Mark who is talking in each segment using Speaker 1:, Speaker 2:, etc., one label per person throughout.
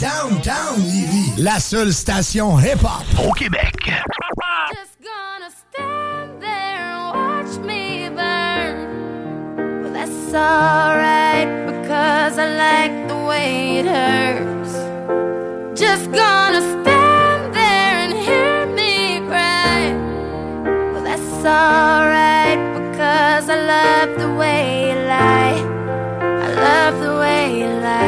Speaker 1: Downtown Lévis, la seule station hip-hop au Québec.
Speaker 2: Just gonna stand there and watch me burn. Well, that's alright because I like the way it hurts. Just gonna stand there and hear me cry. Well, that's alright because I love the way you lie. I love the way you lie.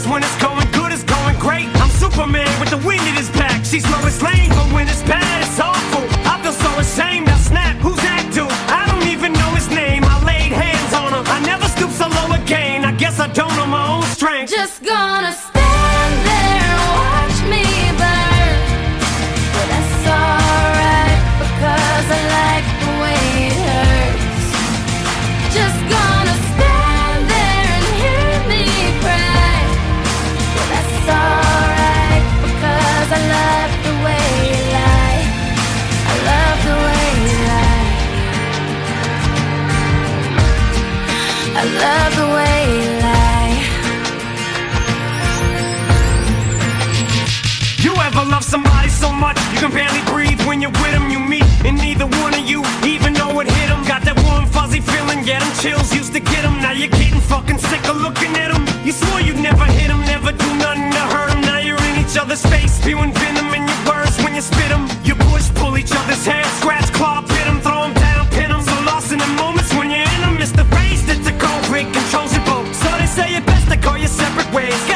Speaker 3: cause when it's going good, it's going great. I'm Superman with the wind in his back. She's Lois Lane, but when it's bad, it's awful. I feel so ashamed. I snap. Who's that dude? I don't even know his name. I laid hands on him. I never stoop so low again. I guess I don't know my own strength.
Speaker 2: Just gonna
Speaker 3: when you're with them? You meet, and neither one of you even know it hit them. Got that warm, fuzzy feeling, get them chills, used to get them. Now you're getting fucking sick of looking at them. You swore you'd never hit them, never do nothing to hurt them. Now you're in each other's face, spewing venom in your words when you spit them. You push, pull each other's hair, scratch, claw, pit them, throw them down, pin them. So lost in the moments when you're in them, it's the phrase that's a cold break, controls your boat. So they say it best to go your separate ways.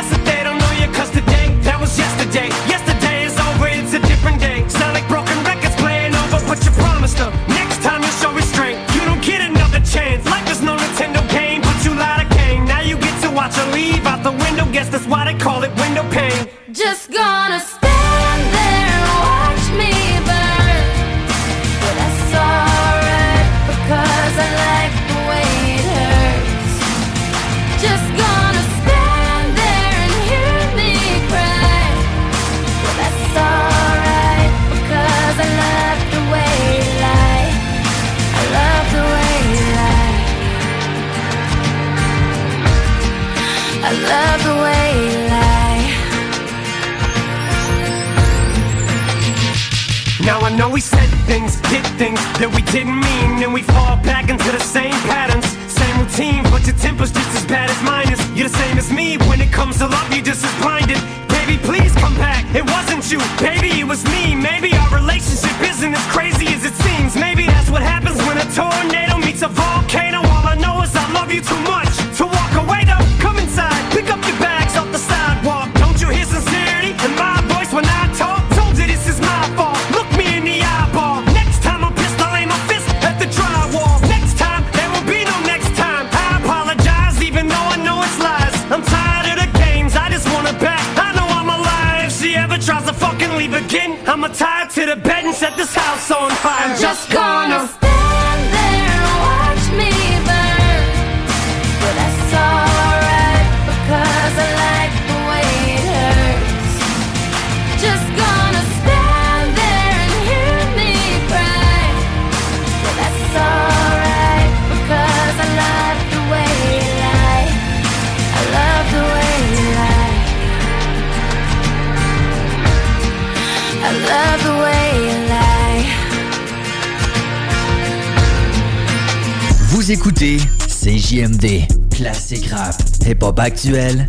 Speaker 4: Actuel.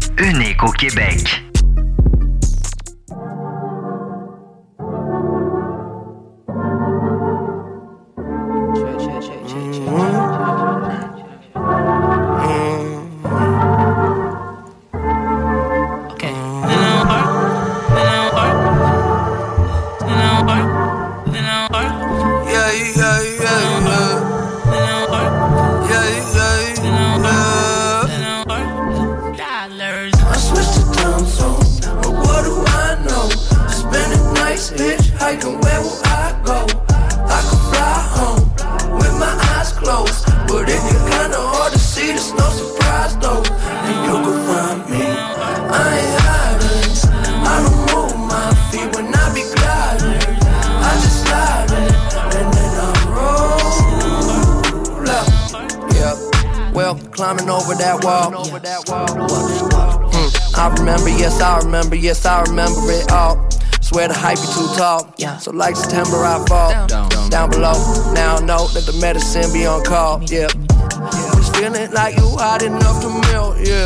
Speaker 5: So like September, I fall down, down, down below. Now I know that the medicine be on call. Yeah. Just feeling like you hot enough to melt. Yeah.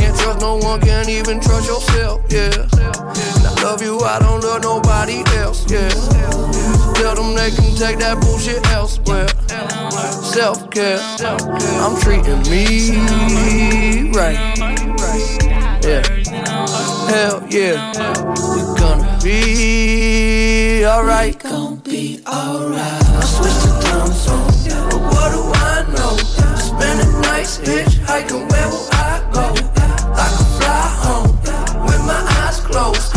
Speaker 5: Can't trust no one, can't even trust yourself. Yeah. And I love you, I don't love nobody else. Yeah. Tell them they can take that bullshit elsewhere. Self care, I'm treating me right. Yeah. Hell yeah. We're gonna be alright. We gon' be alright. I switch the time zone, but what do I know? Spending nights hitchhiking, where will I go? I could fly home with my eyes closed,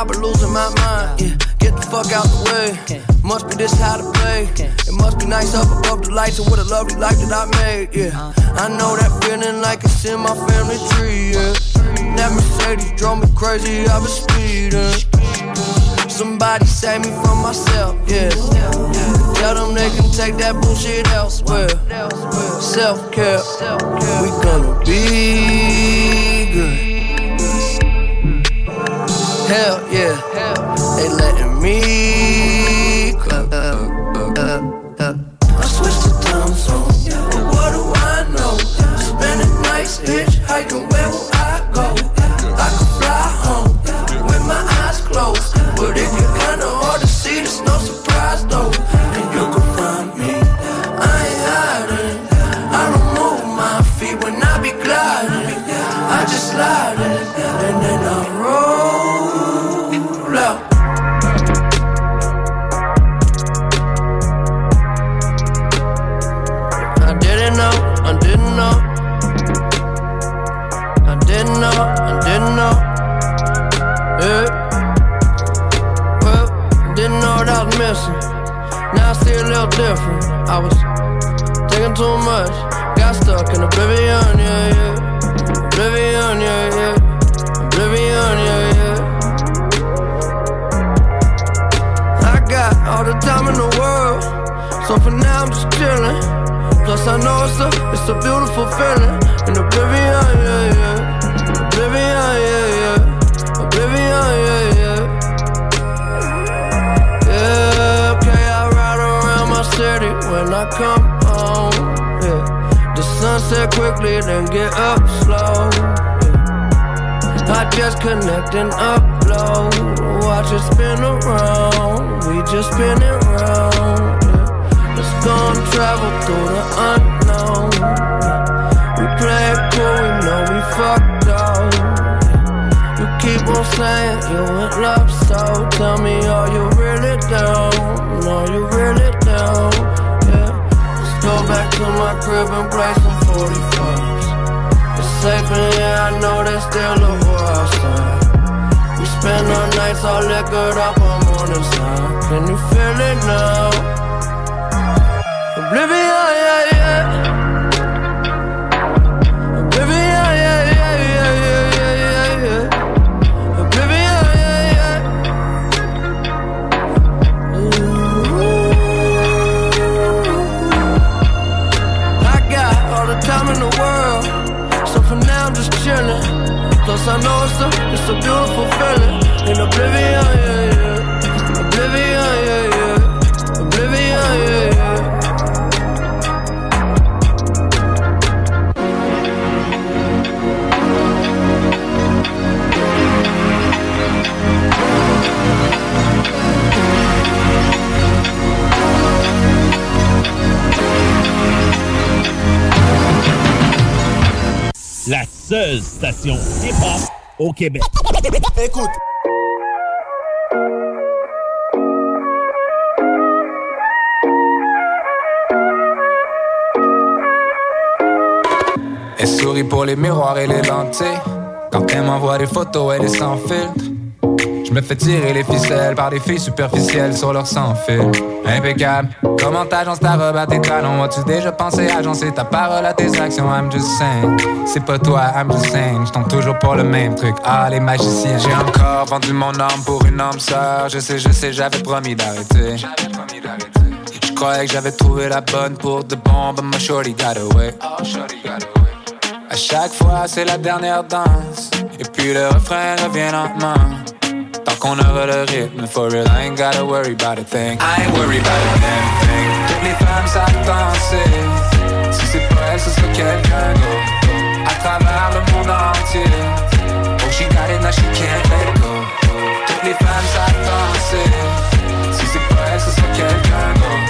Speaker 5: I been losing my mind. Yeah, get the fuck out the way. Must be this how to play. It must be nice up above the lights and what a lovely life that I made. Yeah, I know that feeling like it's in my family tree. Yeah, that Mercedes drove me crazy. I was speeding. Somebody save me from myself. Yeah, tell them they can take that bullshit elsewhere. Self care, we gonna be Hell yeah, they letting me clap. I switched to time zone, what do I know? Spending nights hitchhiking, different. I was taking too much, got stuck in oblivion, yeah, yeah. Oblivion, yeah, yeah. Oblivion, yeah, yeah. I got all the time in the world, so for now I'm just chilling. Plus I know it's a, it's a beautiful feeling in oblivion, yeah, yeah. Oblivion, yeah, yeah. Oblivion, yeah, when I come home. Yeah. The sunset quickly, then get up slow. Yeah. I just connect and upload. Watch it spin around. We just spin it round. Yeah. Let's go and travel through the unknown. We play it cool, we know we fucked up. You keep on saying you in love, so tell me, are you really down? Are you to my crib and play some 45s. It's safe in here, I know there's still a war outside. We spend our nights all liquored up on morning sun. Can you feel it now? Oblivion, Plus I know it's a, beautiful feeling in oblivion, yeah, yeah. Oblivion, yeah, yeah. Oblivion, yeah, yeah.
Speaker 6: Seule station hip-hop au Québec.
Speaker 2: Écoute.
Speaker 7: Elle sourit pour les miroirs et les lentilles. Quand elle m'envoie des photos, elle est sans filtre. Je me fais tirer les ficelles par des filles superficielles sur leur sans fil. Impeccable. Comment t'agences ta robe à tes talons? As-tu déjà pensé agencer ta parole à tes actions? I'm just saying. C'est pas toi, I'm just saying. Je tombe toujours pour le même truc. Ah, les magiciens. J'ai encore vendu mon âme pour une âme sœur. Je sais, je sais, j'avais promis d'arrêter. Je croyais que j'avais trouvé la bonne pour de bon, but my shorty got away. À chaque fois, c'est la dernière danse. Et puis le refrain revient lentement. Qu'on aura le rythme, for real, I ain't gotta worry about a thing. I ain't worried about a damn thing. Toutes les femmes. Si c'est pas elle, ce quelqu'un d'autre. À travers le monde entier. Oh, she got it, now she can't let go. Toutes les femmes. Si c'est pas elle, ce quelqu'un d'autre.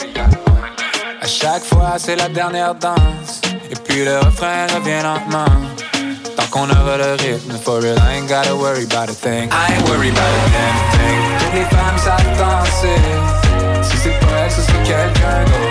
Speaker 7: Chaque fois, c'est la dernière danse. Et puis le refrain revient lentement. Tant qu'on aura le rythme, for real, I ain't gotta worry about a thing. I ain't worried about a damn thing. Toutes les femmes savent danser. Si c'est pas elle, ce sera quelqu'un d'autre.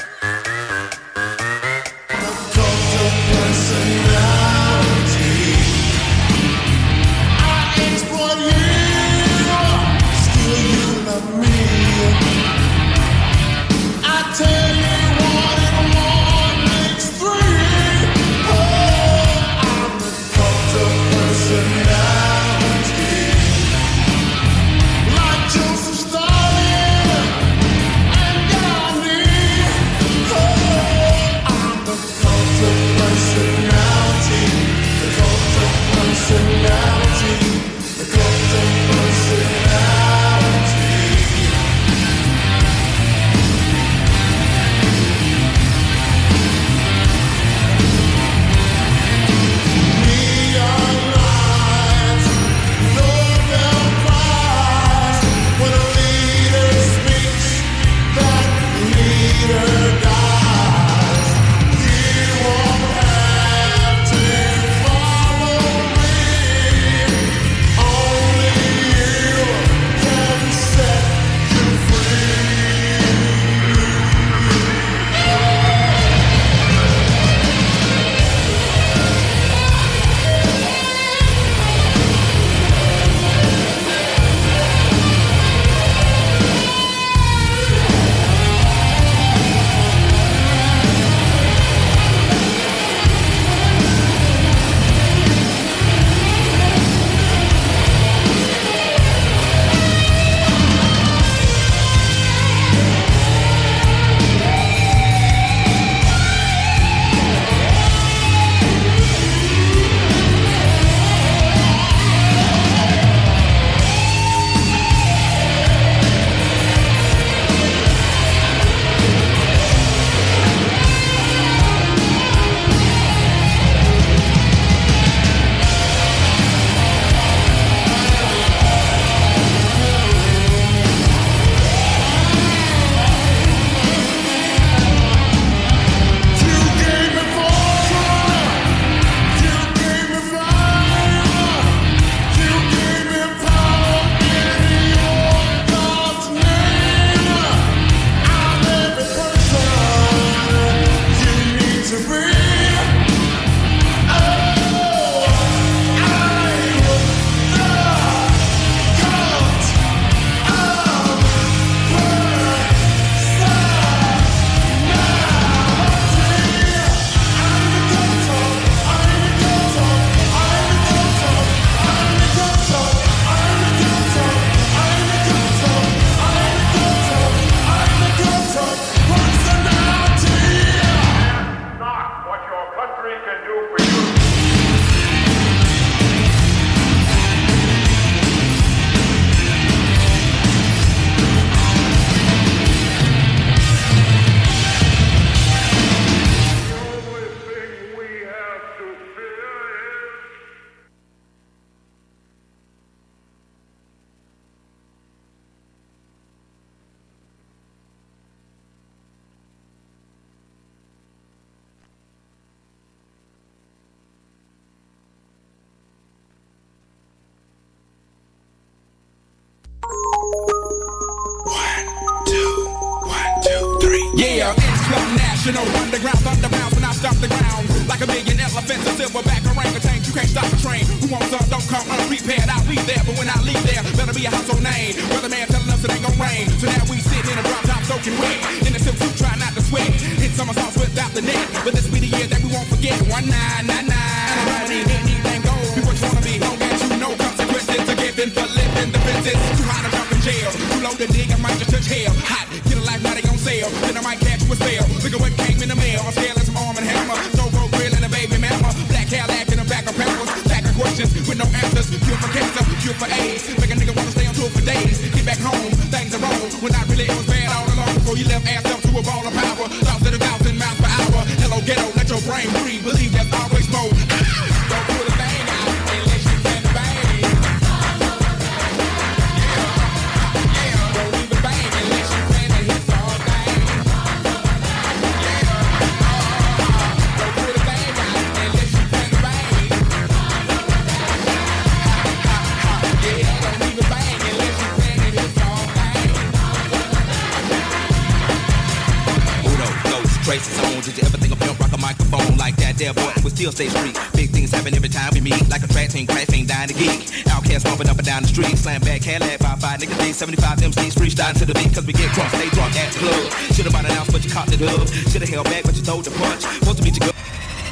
Speaker 8: niggas need 75 MCs freestyling to the beat cause we get drunk, stay drunk at the club. Should've bought an ounce but you caught the dub. Should've held back but you told the punch. Want to meet your girl.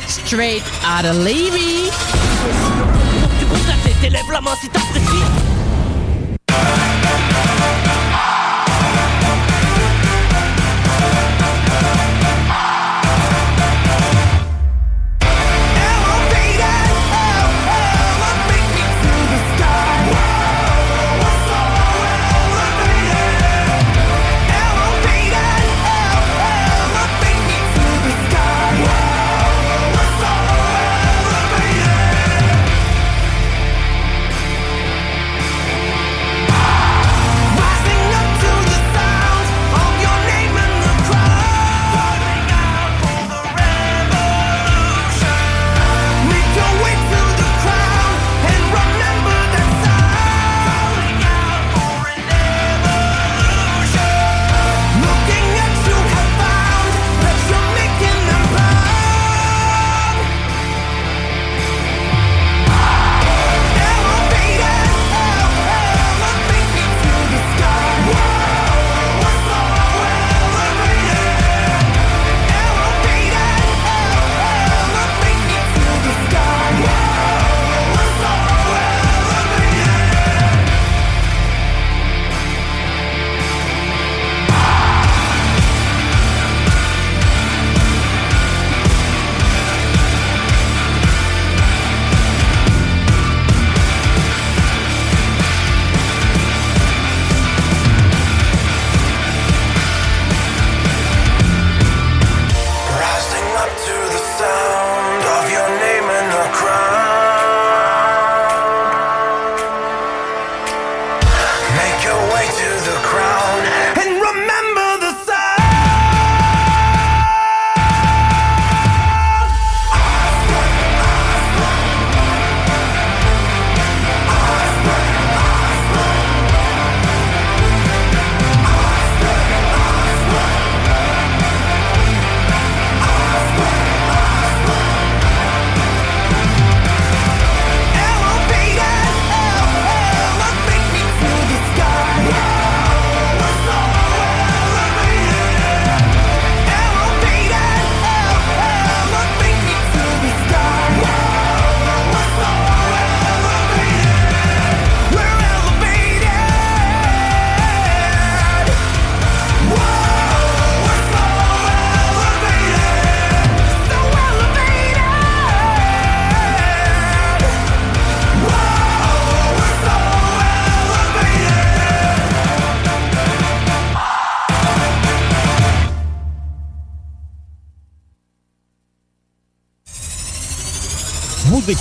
Speaker 9: Straight out of Levy.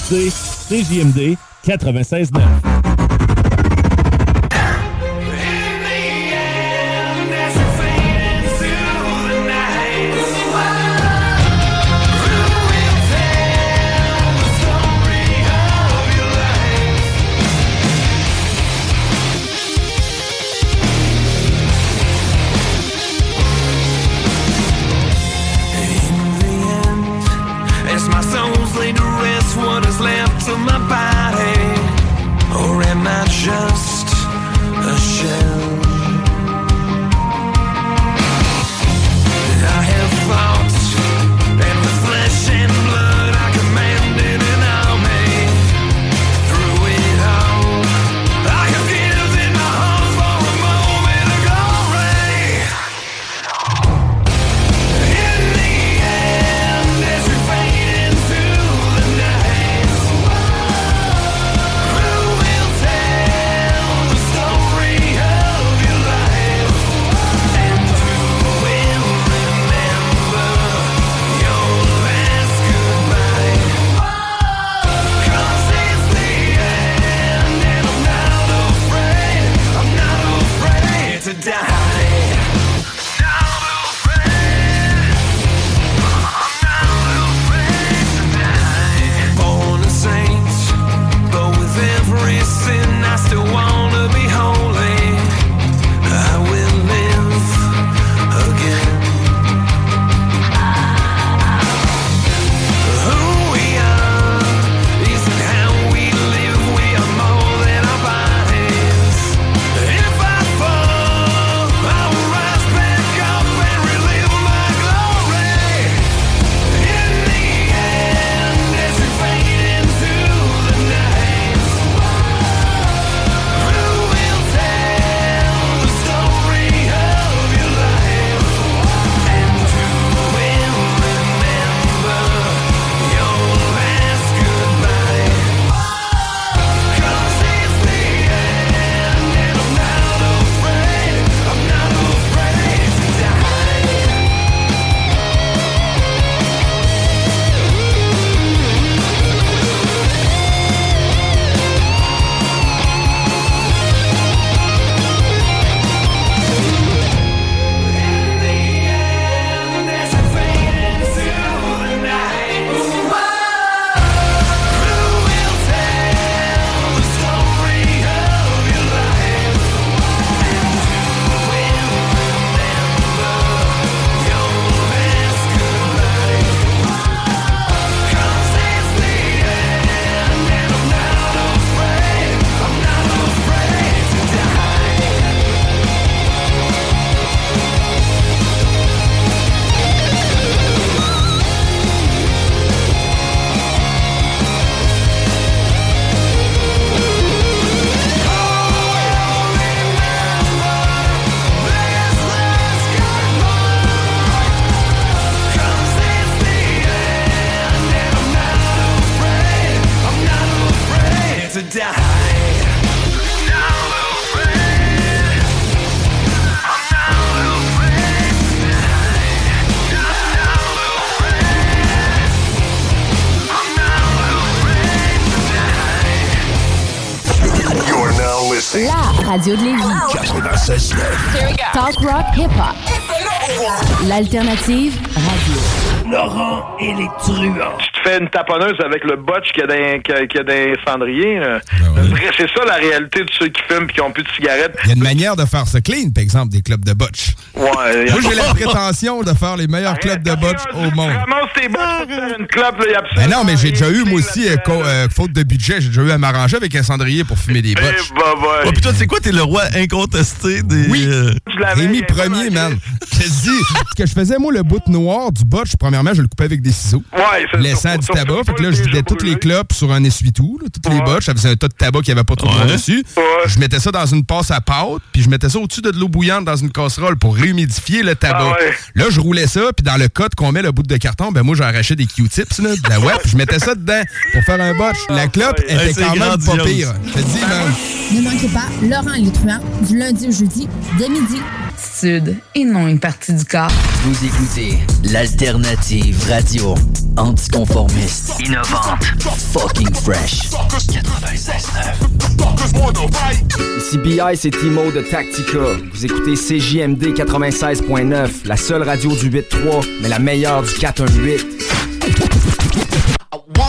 Speaker 6: CJMD 96.9.
Speaker 1: radio de Lévis.
Speaker 10: Tu te fais une taponneuse avec le botch qu'il y a là. Le vrai, C'est ça la réalité de ceux qui fument et qui ont plus de cigarettes.
Speaker 11: Il y a une manière de faire ça clean, par exemple, des clubs de botch.
Speaker 10: Ouais,
Speaker 11: Moi, j'ai la prétention de faire les meilleurs clubs de botch au monde.
Speaker 10: Ramasse tes botches pour te faire une clope, là, y a absolument
Speaker 11: Ben non, mais j'ai déjà eu, moi aussi, euh, euh, faute de budget, j'ai déjà eu à m'arranger avec un cendrier pour fumer des botches.
Speaker 10: bah,
Speaker 12: ouais. Puis toi, tu sais quoi, t'es le roi incontesté des.
Speaker 11: Oui.
Speaker 12: euh,
Speaker 11: Rémi premier, man. Je te dis, ce que je faisais, moi, le bout noir du botch, premièrement, je le coupais avec des ciseaux.
Speaker 10: Ouais, c'est
Speaker 11: Laissant du tabac. Fait que là, je vidais toutes les clopes sur un essuie-tout, toutes les botches. Ça faisait un tas de tabac qui avait pas trop de monde dessus. Je mettais ça dans une passe à pâte, puis je mettais ça au-dessus de l'eau bouillante dans une casserole pour réhumidifier le tabac.
Speaker 10: Ah ouais.
Speaker 11: Là, je roulais ça, puis dans le code qu'on met le bout de carton, ben moi, j'arrachais des Q-tips, là, de la web, puis je mettais ça dedans pour faire un botch. La clope
Speaker 12: Hey,
Speaker 11: était quand même pas pire. Je te dis, man.
Speaker 13: Ne manquez pas Laurent et les truands du lundi au jeudi dès midi.
Speaker 14: Sud et non une partie du corps.
Speaker 4: Vous écoutez l'alternative radio anticonformiste, innovante, fucking fresh. 96.9.
Speaker 15: Ici BI, c'est Timo de Tactica. Vous écoutez CJMD 96.9, la seule radio du 8-3, mais la meilleure du 418.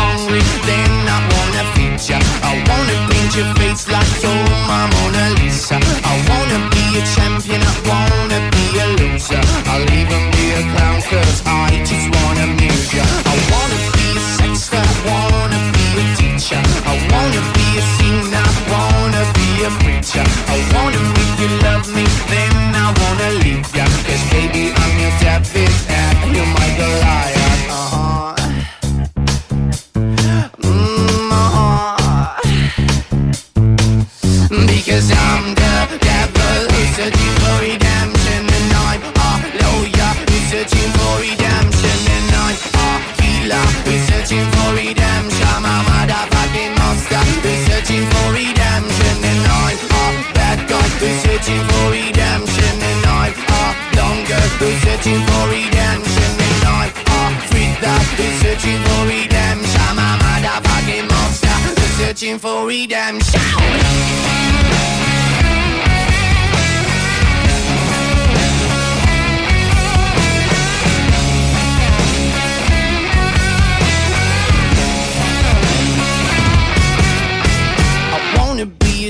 Speaker 16: hungry, then I wanna feed ya. I wanna paint your face like you're my Mona Lisa. I wanna be a champion, I wanna be a loser. I'll even be a clown cause I just wanna amuse ya. I wanna be a sexter, I wanna be a teacher. I wanna be a singer, I wanna be a preacher. I wanna make you love me, then I wanna leave ya. Searching for redemption I'm motherfucking monster who's searching for redemption And I'm a bad guy. Who's searching for redemption And ah, I'm a longer who's searching for redemption And I'm a freak who's searching for redemption I'm a motherfucking monster who's searching for redemption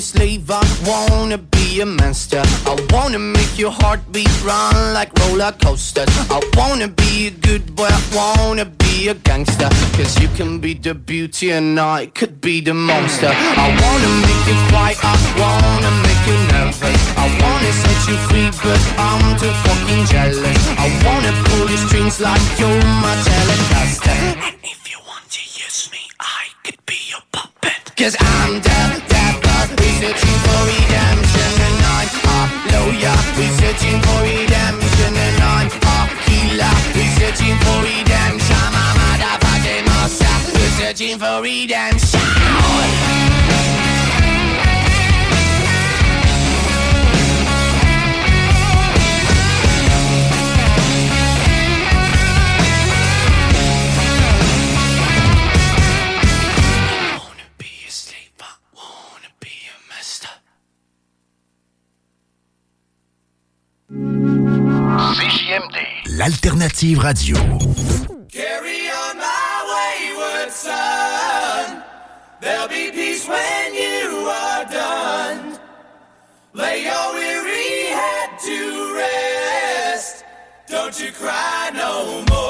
Speaker 16: wanna slave, I wanna be a monster. I wanna make your heartbeat run like roller coasters. I wanna be a good boy, I wanna be a gangster. Cause you can be the beauty and I could be the monster. I wanna make you
Speaker 17: l'alternative radio.
Speaker 18: Carry on my wayward son. There'll be peace when you are done. Lay your weary head to rest. Don't you cry no more.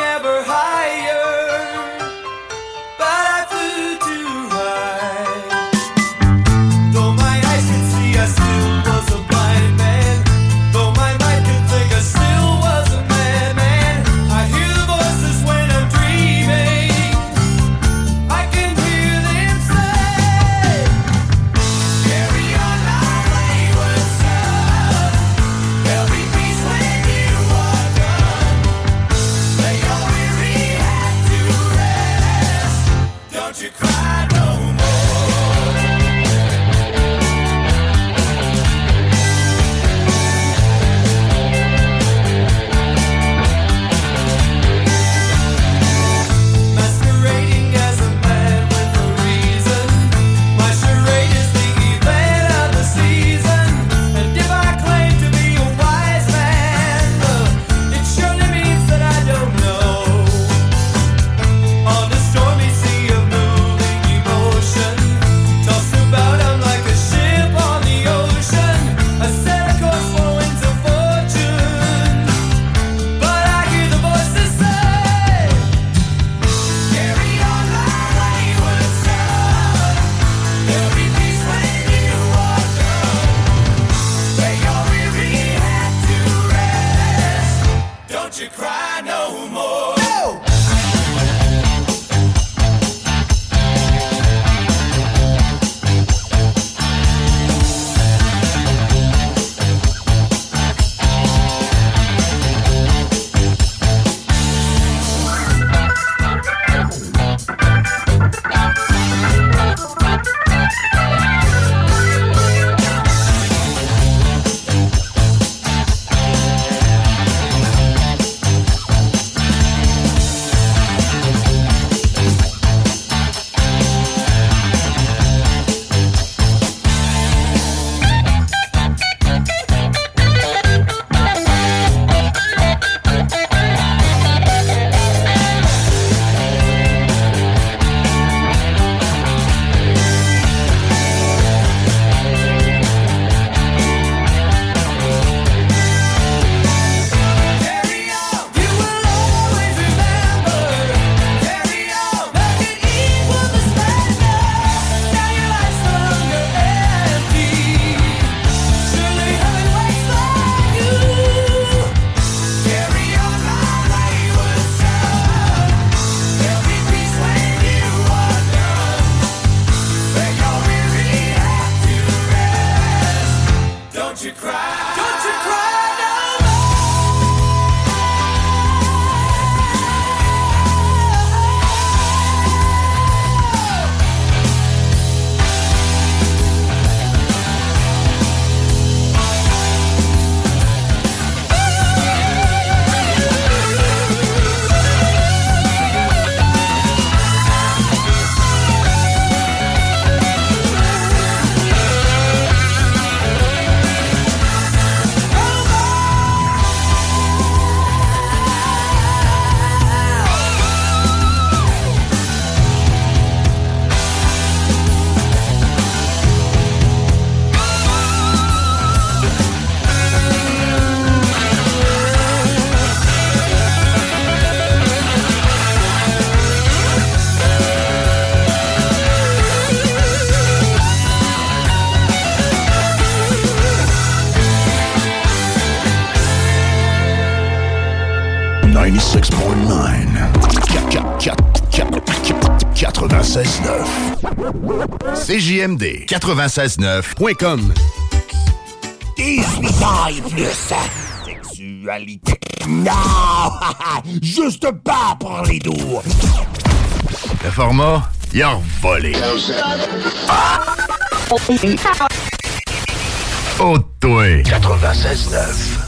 Speaker 2: CJMD 969.com.
Speaker 1: 18 ans et plus. Sexualité. Non! Juste pas pour les doux.
Speaker 2: Le format, il a volé. Ah! Oh, toi. 96.9.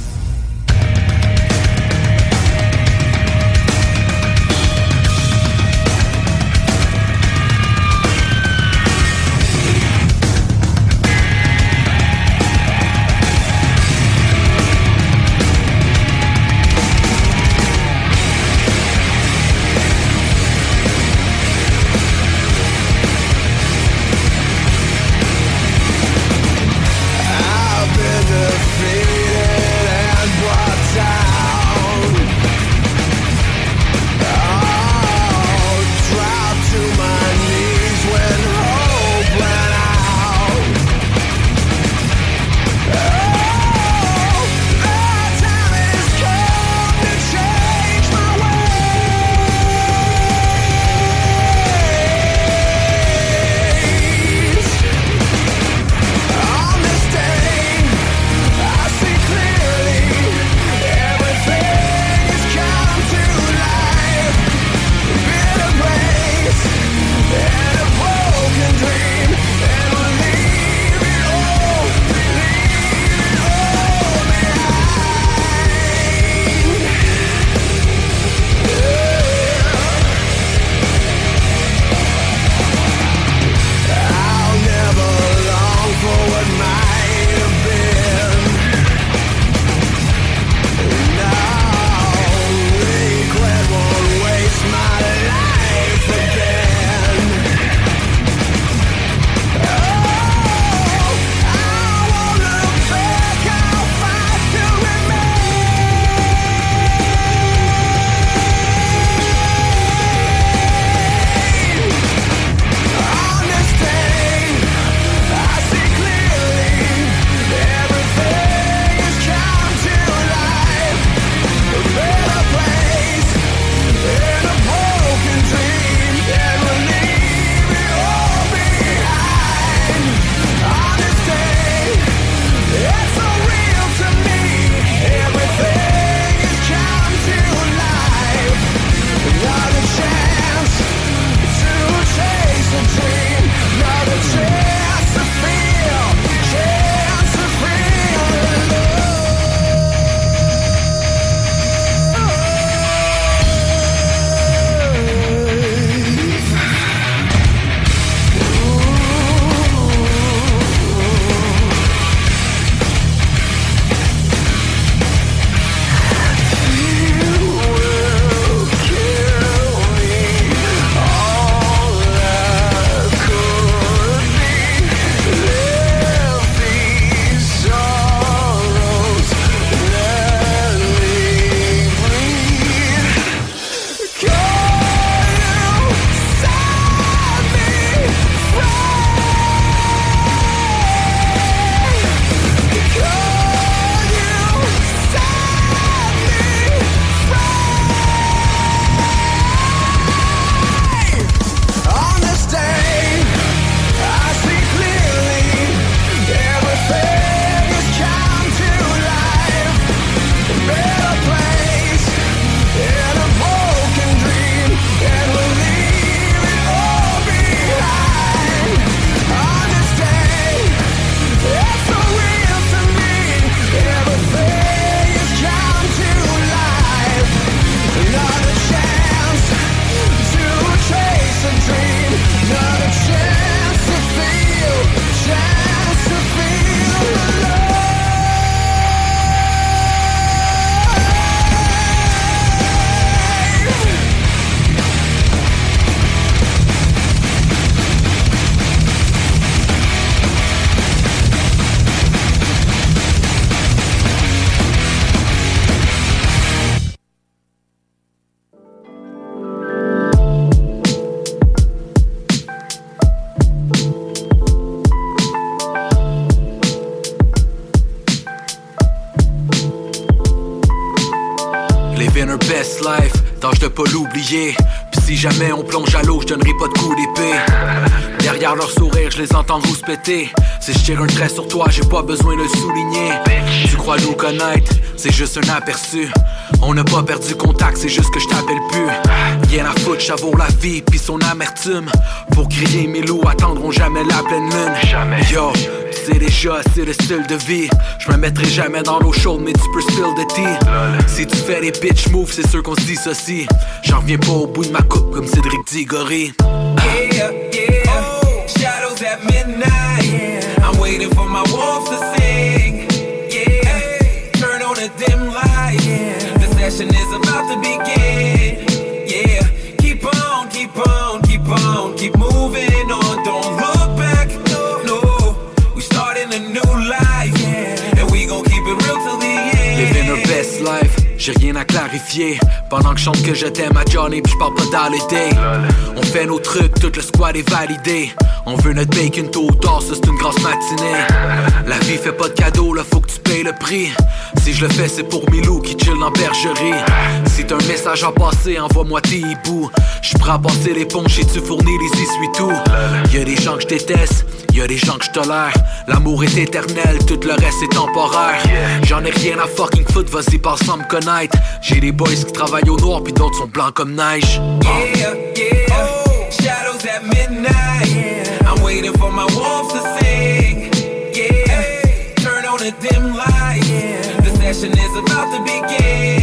Speaker 19: si jamais on plonge à l'eau, je donnerai pas de coup d'épée. Derrière leur sourire, je les entends vous péter. Si je tire un trait sur toi, j'ai pas besoin de souligner. Tu crois nous connaître, c'est juste un aperçu. On n'a pas perdu contact, c'est juste que je t'appelle plus. Rien à foutre, ça vaut la vie, puis son amertume. Pour crier, mes loups attendront jamais la pleine lune. Jamais. Yo, sais déjà, c'est le style de vie. Je me mettrai jamais dans l'eau chaude, mais tu peux spill de tea. Si tu fais des bitch moves, c'est sûr qu'on se dissocie. J'en reviens pas au bout de ma coupe comme Cédric Diggory.
Speaker 20: Yeah, yeah. Shadows at midnight. I'm waiting for my wolves to sing. Yeah. Turn on the dim light. The session is about to begin.
Speaker 19: J'ai rien à clarifier. Pendant que je chante que je t'aime à Johnny, pis je parle pas d'holiday. On fait nos trucs, tout le squad est validé. On veut notre bacon tôt ou tard, ça c'est une grosse matinée. La vie fait pas de cadeau, là faut que tu payes le prix. Si je le fais, c'est pour Milou qui chill dans bergerie. Si t'as un message à passer, envoie-moi tes hiboux. J'suis prêt à passer l'éponge et tu fournis les essuie-tout? Y'a des gens que je déteste, y'a des gens que je tolère. L'amour est éternel, tout le reste est temporaire. J'en ai rien à fucking foot, vas-y, passe sans me connaître. J'ai des boys qui travaillent au noir, puis d'autres sont blancs comme neige.
Speaker 20: Yeah, yeah. Shadows at midnight. I'm waiting for my wolves to sing. Yeah. Turn on the dim light. The session is about to begin.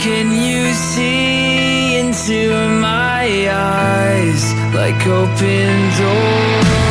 Speaker 20: Can you see into my eyes like open doors?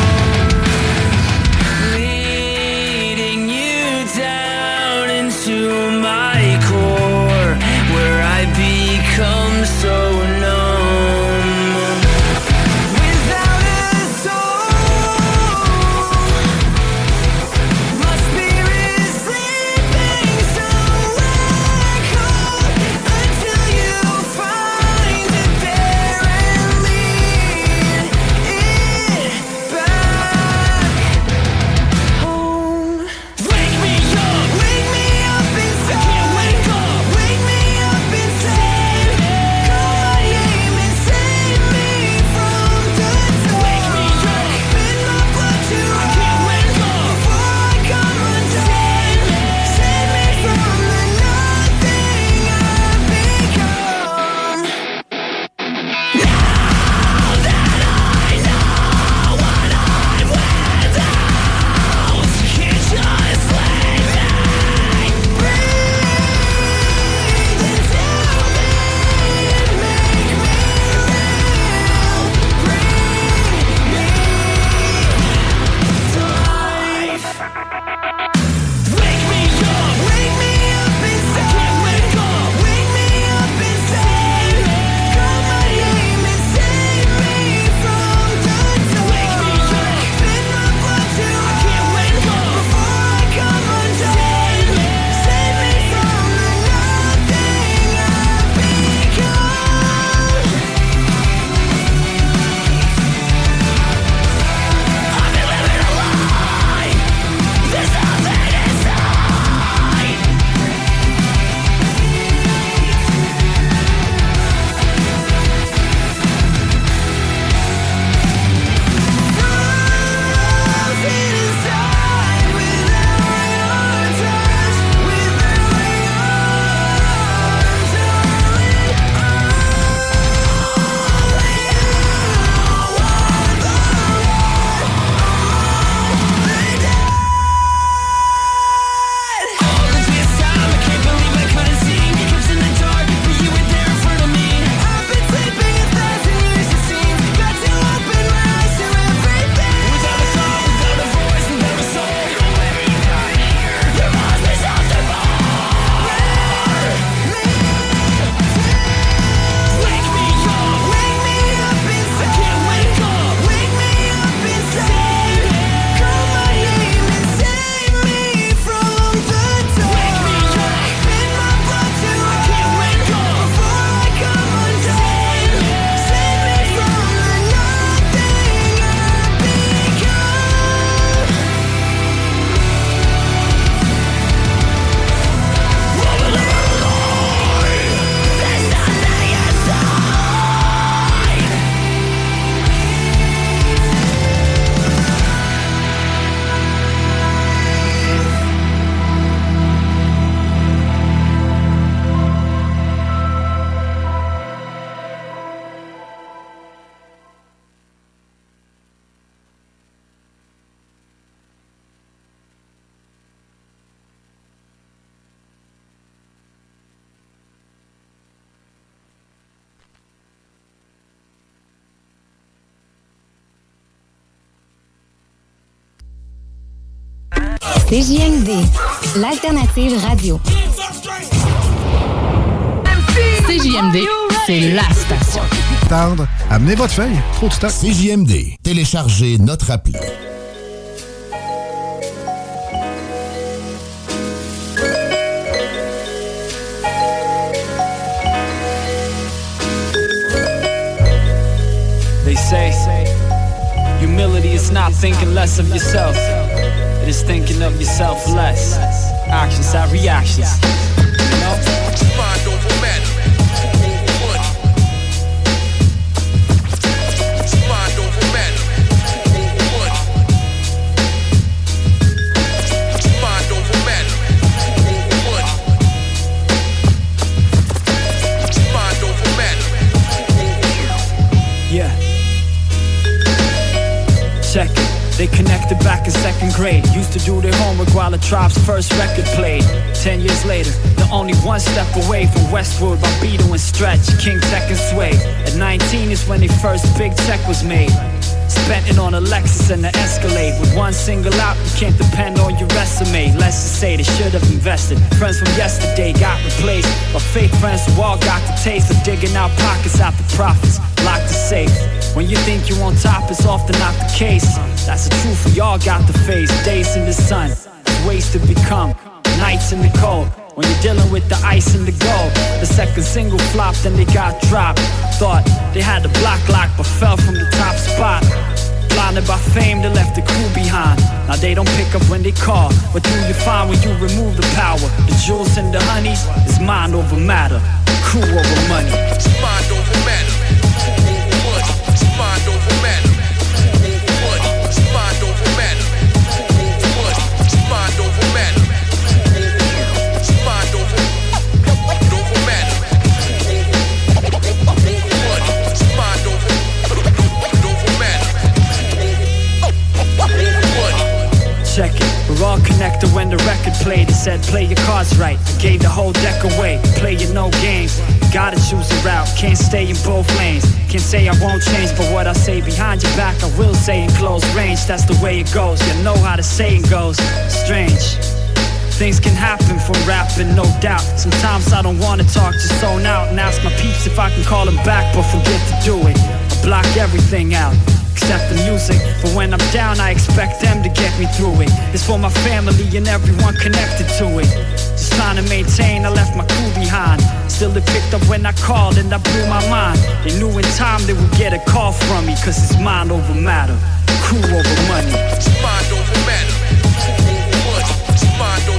Speaker 21: CJMD, l'alternative radio. CJMD, c'est la station.
Speaker 22: Tendre, amenez votre feuille. Trop de stock.
Speaker 1: CJMD. Téléchargez notre appli.
Speaker 23: They say humility is not thinking less of yourself, is thinking of yourself less. Actions have reactions. They connected back in second grade. Used to do their homework while the tribe's first record played. Ten years later, they're only one step away from Westwood by Beto and Stretch, King Tech and Sway. At 19 is when their first big check was made. Spent it on a Lexus and an Escalade. With one single out, you can't depend on your resume. Let's just say they should have invested. Friends from yesterday got replaced by fake friends who all got the taste of digging out pockets after profits. Locked the safe. When you think you're on top, it's often not the case. That's the truth, we all got to face. Days in the sun, ways to become. Nights in the cold. When you're dealing with the ice and the gold. The second single flopped and they got dropped. Thought they had the block lock, but fell from the top spot. Blinded by fame, they left the crew behind. Now they don't pick up when they call. What do you find when you remove the power? The jewels and the honeys is mind over matter, crew over money.
Speaker 24: Mind over matter. Mind over matter.
Speaker 23: Check it, we're all connected when the record played. It said, play your cards right. Gave the whole deck away. Play your no games. Gotta choose a route, can't stay in both lanes. Can't say I won't change, but what I say behind your back, I will say in close range. That's the way it goes. You know how the saying goes. Strange. Things can happen from rapping, no doubt. Sometimes I don't wanna talk, just zone out and ask my peeps if I can call them back, but forget to do it. I block everything out, except the music. But when I'm down, I expect them to get me through it. It's for my family and everyone connected to it. Just trying to maintain, I left my crew behind. Still, it picked up when I called and I blew my mind. They knew in time they would get a call from me, cause it's mind over matter, crew over money.
Speaker 24: Mind over matter. What? Mind over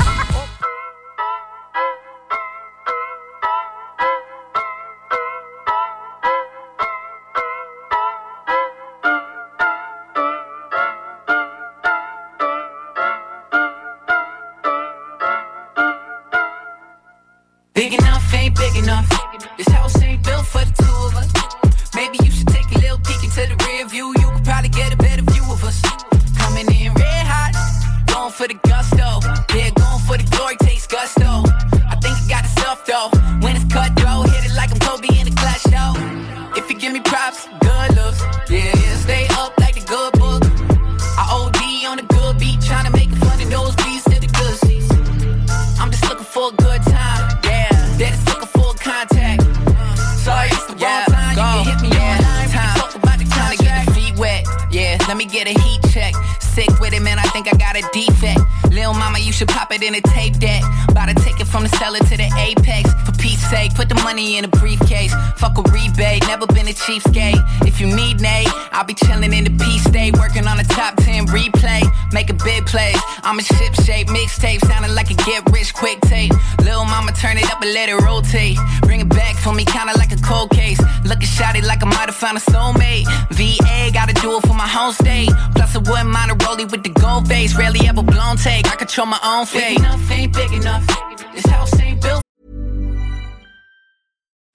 Speaker 21: be chilling in the P state, working on a top 10 replay. Making big plays. I'm a ship shape mixtape, sounding like a get rich quick tape. Lil' mama turn it up and let it rotate. Bring it back for me, kinda like a cold case. Looking shotty like I might have found a soulmate. VA, gotta do it for my home state. Plus, I wouldn't mind a rollie with the gold face. Rarely ever blown take. I control my own fate. Big enough, ain't big enough.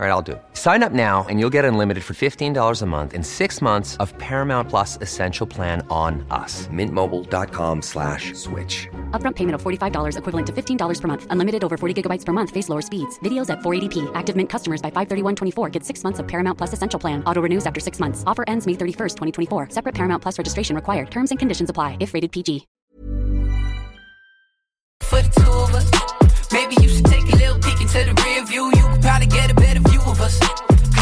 Speaker 25: All right, I'll do it. Sign up now and you'll get unlimited for $15 a month in six months of Paramount Plus Essential Plan on us. Mintmobile.com slash switch.
Speaker 26: Upfront payment of $45 equivalent to $15 per month. Unlimited over 40 gigabytes per month. Face lower speeds. Videos at 480p. Active Mint customers by 531.24 get six months of Paramount Plus Essential Plan. Auto renews after six months. Offer ends May 31st, 2024. Separate Paramount Plus registration required. Terms and conditions apply if rated PG.
Speaker 21: for the two of us. Maybe you should take a little peek into the rear view. You could probably get a better view of us.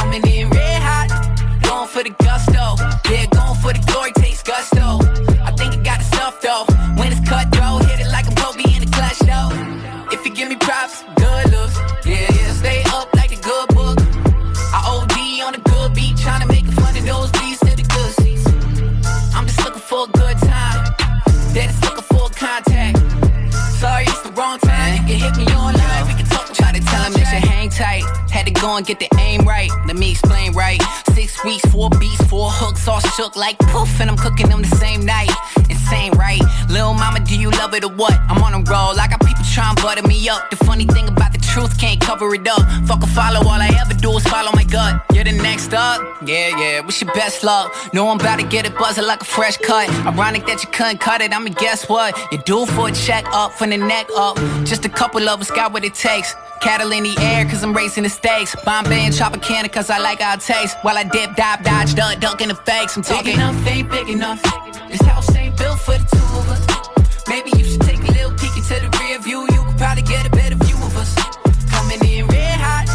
Speaker 21: Coming in red hot, going for the gusto. Yeah, going for the glory, takes gusto. I think I got the stuff though. When it's cutthroat, hit it like I'm Kobe in the clutch though. If you give me props, good looks. Yeah, yeah, stay up like the good book. I OD on a good beat, trying to make a fun of those beats to the good seats. I'm just looking for a good time. That is looking for a contact. Sorry, it's the wrong time. You can hit me online. We can talk. Try to tell him it should hang tight. To go and get the aim right. Let me explain right. Six weeks, four beats, four hooks, all shook like poof, and I'm cooking them the same night. Insane, right? Lil' mama, do you love it or what? I'm on a roll. I got people trying to butter me up. The funny thing about the truth can't cover it up. Fuck a follow, all I ever do is follow my gut. You're the next up. Yeah, yeah, wish you best luck. Know I'm about to get it buzzing like a fresh cut. Ironic that you couldn't cut it. I mean, guess what? You're due for a check up from the neck up. Just a couple of us got what it takes. Cattle in the air, cause I'm racing the stakes. Bombay and Tropicana, cause I like our taste. While I dip, dive, dodge, duck, duck in the fakes. I'm talking. Big enough, ain't big enough. This house ain't built for the two of us. Maybe you should take a little peek into the rear view. You could probably get a better view of us. Coming in red hot,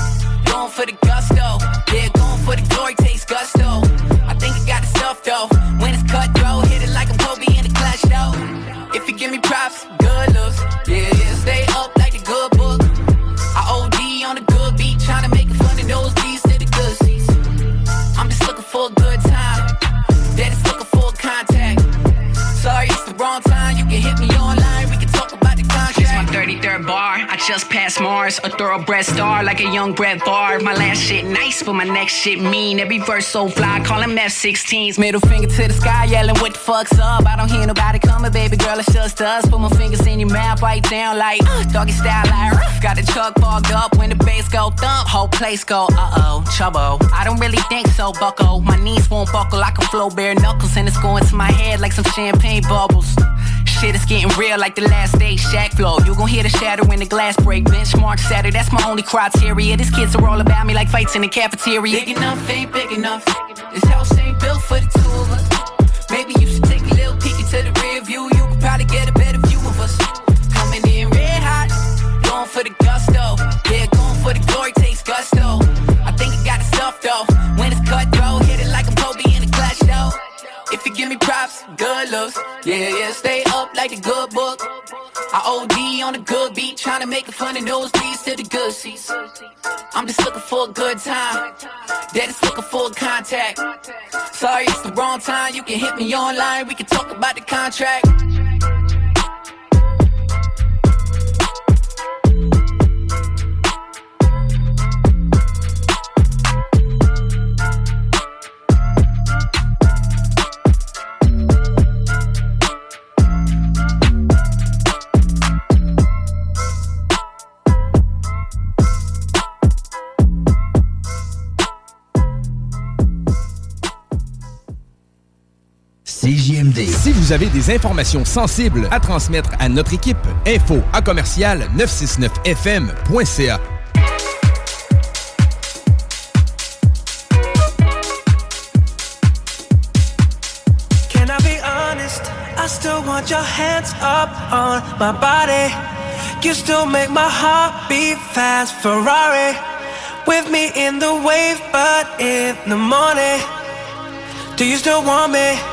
Speaker 21: going for the gusto. Yeah, going for the glory, takes gusto. I think I got the stuff though. When it's cutthroat, hit it like I'm Kobe in the clutch though. If you give me props, good looks. I just passed Mars. A thoroughbred star like a young Brett Bar. My last shit nice, but my next shit mean. Every verse so fly, call them F-16s. Middle finger to the sky, yelling, what the fuck's up? I don't hear nobody coming, baby girl, it's just us. Put my fingers in your mouth, right down like uh, doggy style, like uh, Got the truck fogged up when the bass go thump. Whole place go, uh-oh, trouble. I don't really think so, bucko. My knees won't buckle, I can flow bare knuckles, and it's going to my head like some champagne bubbles. Shit is getting real like the last day Shaq flow. You gon' hear the shatter when the glass break. Benchmark shatter, that's my only criteria. These kids are all about me like fights in the cafeteria. Big enough, ain't big enough. This house ain't built for the two of us. Maybe you should take a little peek into the rear view. You could probably get a better view of us. Coming in red hot, going for the gusto. Yeah, going for the glory, takes gusto. I think I got the stuff though. When it's cutthroat, hit it like I'm Kobe in the clutch though. If you give me props, good looks. Yeah, yeah, stay like the good book. I OD on a good beat, trying to make it fun those beats to the good seats. I'm just looking for a good time. Is looking for a contact. Sorry, it's the wrong time. You can hit me online. We can talk about the contract.
Speaker 4: CJMD.
Speaker 11: Si vous avez des informations sensibles à transmettre à notre équipe, info à commercial 969fm.ca.
Speaker 27: Can I be honest? I still want your hands up on my body. You still make my heart beat fast. Ferrari with me in the wave, but in the morning. Do you still want me?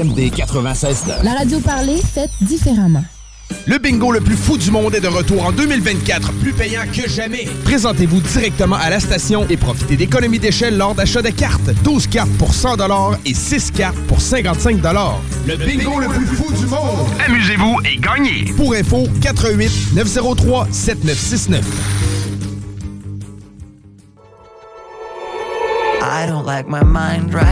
Speaker 1: CJMD 96.9.
Speaker 28: La radio parlée, faite différemment.
Speaker 11: Le bingo le plus fou du monde est de retour en 2024, plus payant que jamais. Présentez-vous directement à la station et profitez d'économies d'échelle lors d'achat de cartes. 12 cartes pour 100 et 6 cartes pour 55 Le bingo le plus fou du monde. Amusez-vous et gagnez. Pour info, 88 903 7969.
Speaker 29: I don't like my mind right now.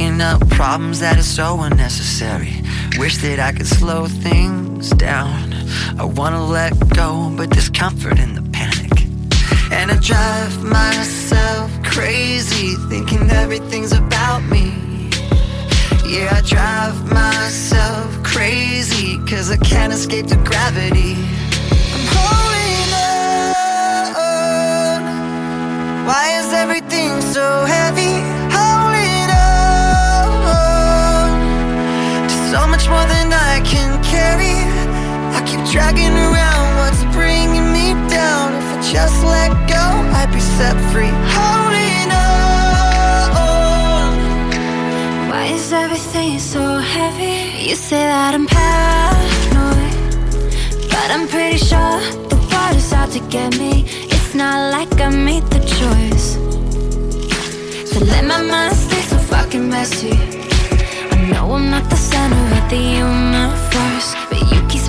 Speaker 29: Stacking up problems that are so unnecessary. Wish that I could slow things down. I wanna let go, but there's comfort in the panic. And I drive myself crazy, thinking everything's about me. Yeah, I drive myself crazy, cause I can't escape the gravity. I'm holding on. Why is everything so heavy? Can carry. I keep dragging around what's bringing me down. If I just let go, I'd be set free. Holding on.
Speaker 2: Why is everything so heavy? You say that I'm paranoid, but I'm pretty sure the water's out to get me. It's not like I made the choice. So let my mind stay so fucking messy. I know I'm not the center of the universe,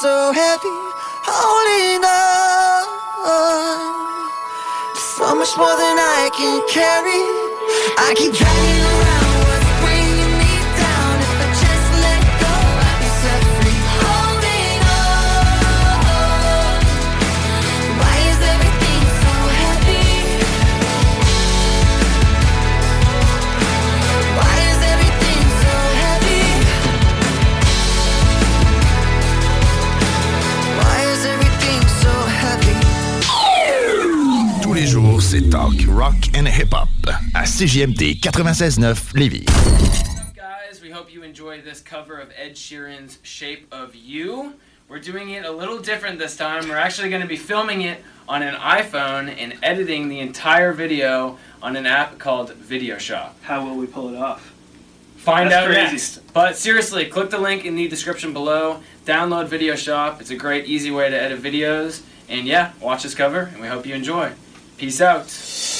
Speaker 29: So heavy? Holding on. So much more than I can carry. I keep dragging around
Speaker 2: c'est talk, rock and hip-hop à CJMD 96.9 Lévis.
Speaker 30: Guys, we hope you enjoy this cover of Ed Sheeran's Shape of You. We're doing it a little different this time. We're actually going to be filming it on an iPhone and editing the entire video on an app called Video Shop.
Speaker 31: How will we pull it off?
Speaker 30: Find
Speaker 31: That's
Speaker 30: out
Speaker 31: crazy.
Speaker 30: next. But seriously, click the link in the description below. Download Video Shop. It's a great, easy way to edit videos. And yeah, watch this cover, and we hope you enjoy. Peace out.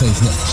Speaker 32: 96.9.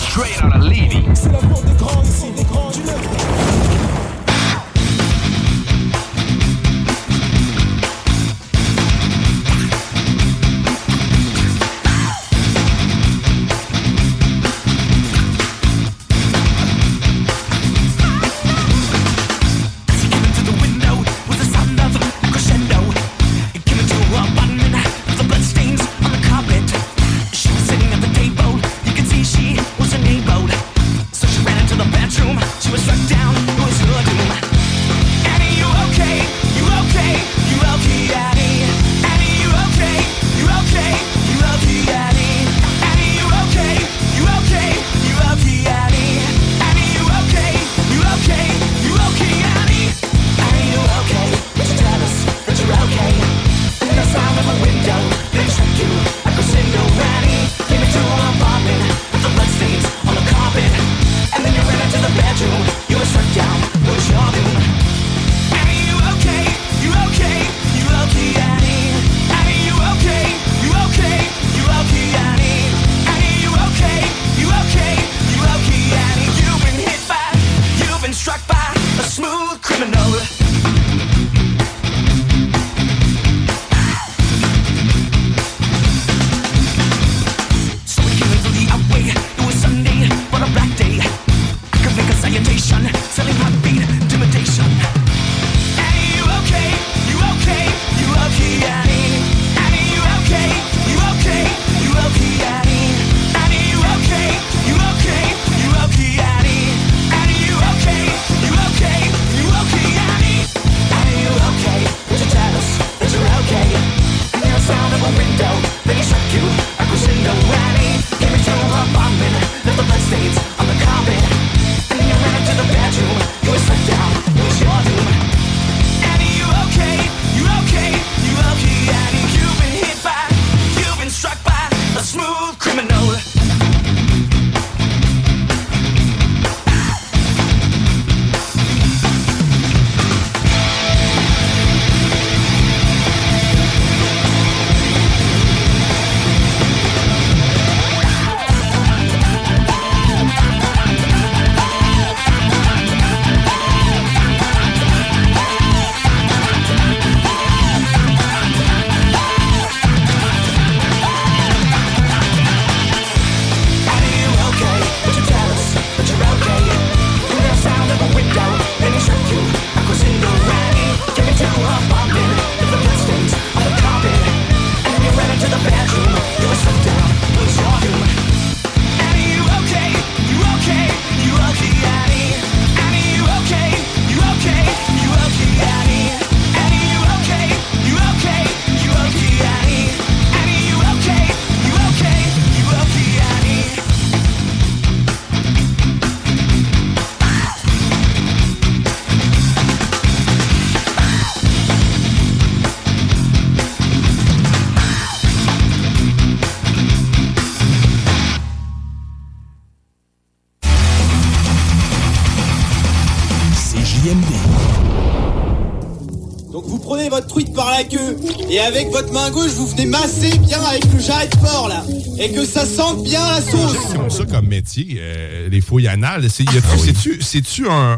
Speaker 33: et avec votre main gauche vous venez masser bien avec le jarret fort là et que ça sente bien la sauce.
Speaker 11: C'est comme ça comme métier, euh, les fouilles anales. C'est, y a-tu-
Speaker 34: Ah oui.
Speaker 11: c'est-tu, c'est-tu un,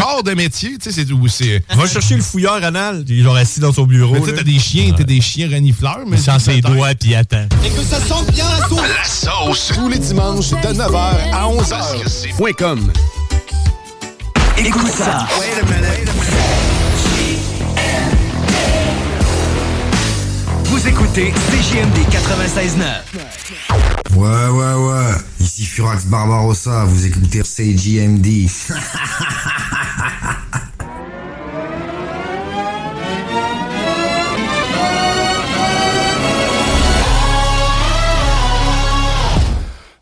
Speaker 11: corps de métier? Tu sais, c'est où c'est.
Speaker 34: Va chercher le fouilleur anal, il est genre assis dans son bureau.
Speaker 11: Mais tu t'as des chiens, t'as des chiens renifleurs, mais.
Speaker 34: Sans ses doigts, puis il attend.
Speaker 33: Et que ça sente bien la sauce.
Speaker 35: La sauce. Tous les dimanches de 9h à 11h. Point com.
Speaker 4: Écoute ça. Vous écoutez CJMD 96.9.
Speaker 36: Ouais, ouais, ouais. Ici Furax Barbarossa, vous écoutez CJMD.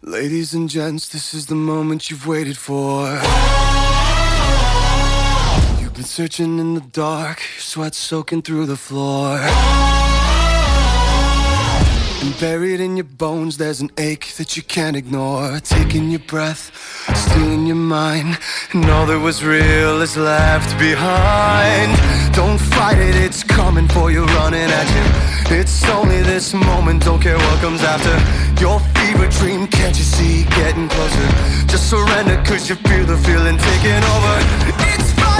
Speaker 29: Ladies and gents, this is the moment you've waited for. You've been searching in the dark, your sweat soaking through the floor. And buried in your bones, there's an ache that you can't ignore. Taking your breath, stealing your mind, and all that was real is left behind. Don't fight it, it's coming for you, running at you. It's only this moment, don't care what comes after. Your fever dream, can't you see, getting closer? Just surrender, cause you feel the feeling taking over. It's fire,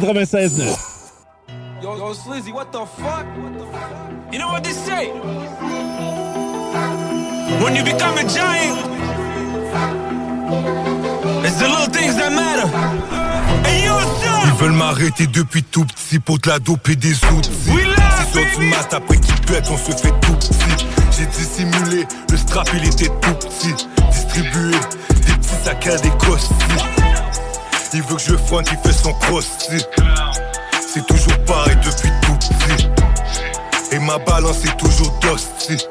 Speaker 37: 96.9.
Speaker 29: Yo, yo, Slizzy, what the fuck?
Speaker 38: You know what they say? When you become a giant, it's the little things that matter. Hey, yo,
Speaker 39: Ils veulent m'arrêter depuis tout petit pour de la dope et des outils. Six heures du mat après qu'il pète, on se fait tout petit. J'ai dissimulé, le strap il était tout petit. Distribué, des petits sacs à des costis. Il veut que je fronte, il fait son crossy. C'est toujours pareil depuis tout petit. Et ma balance est toujours d'hostie.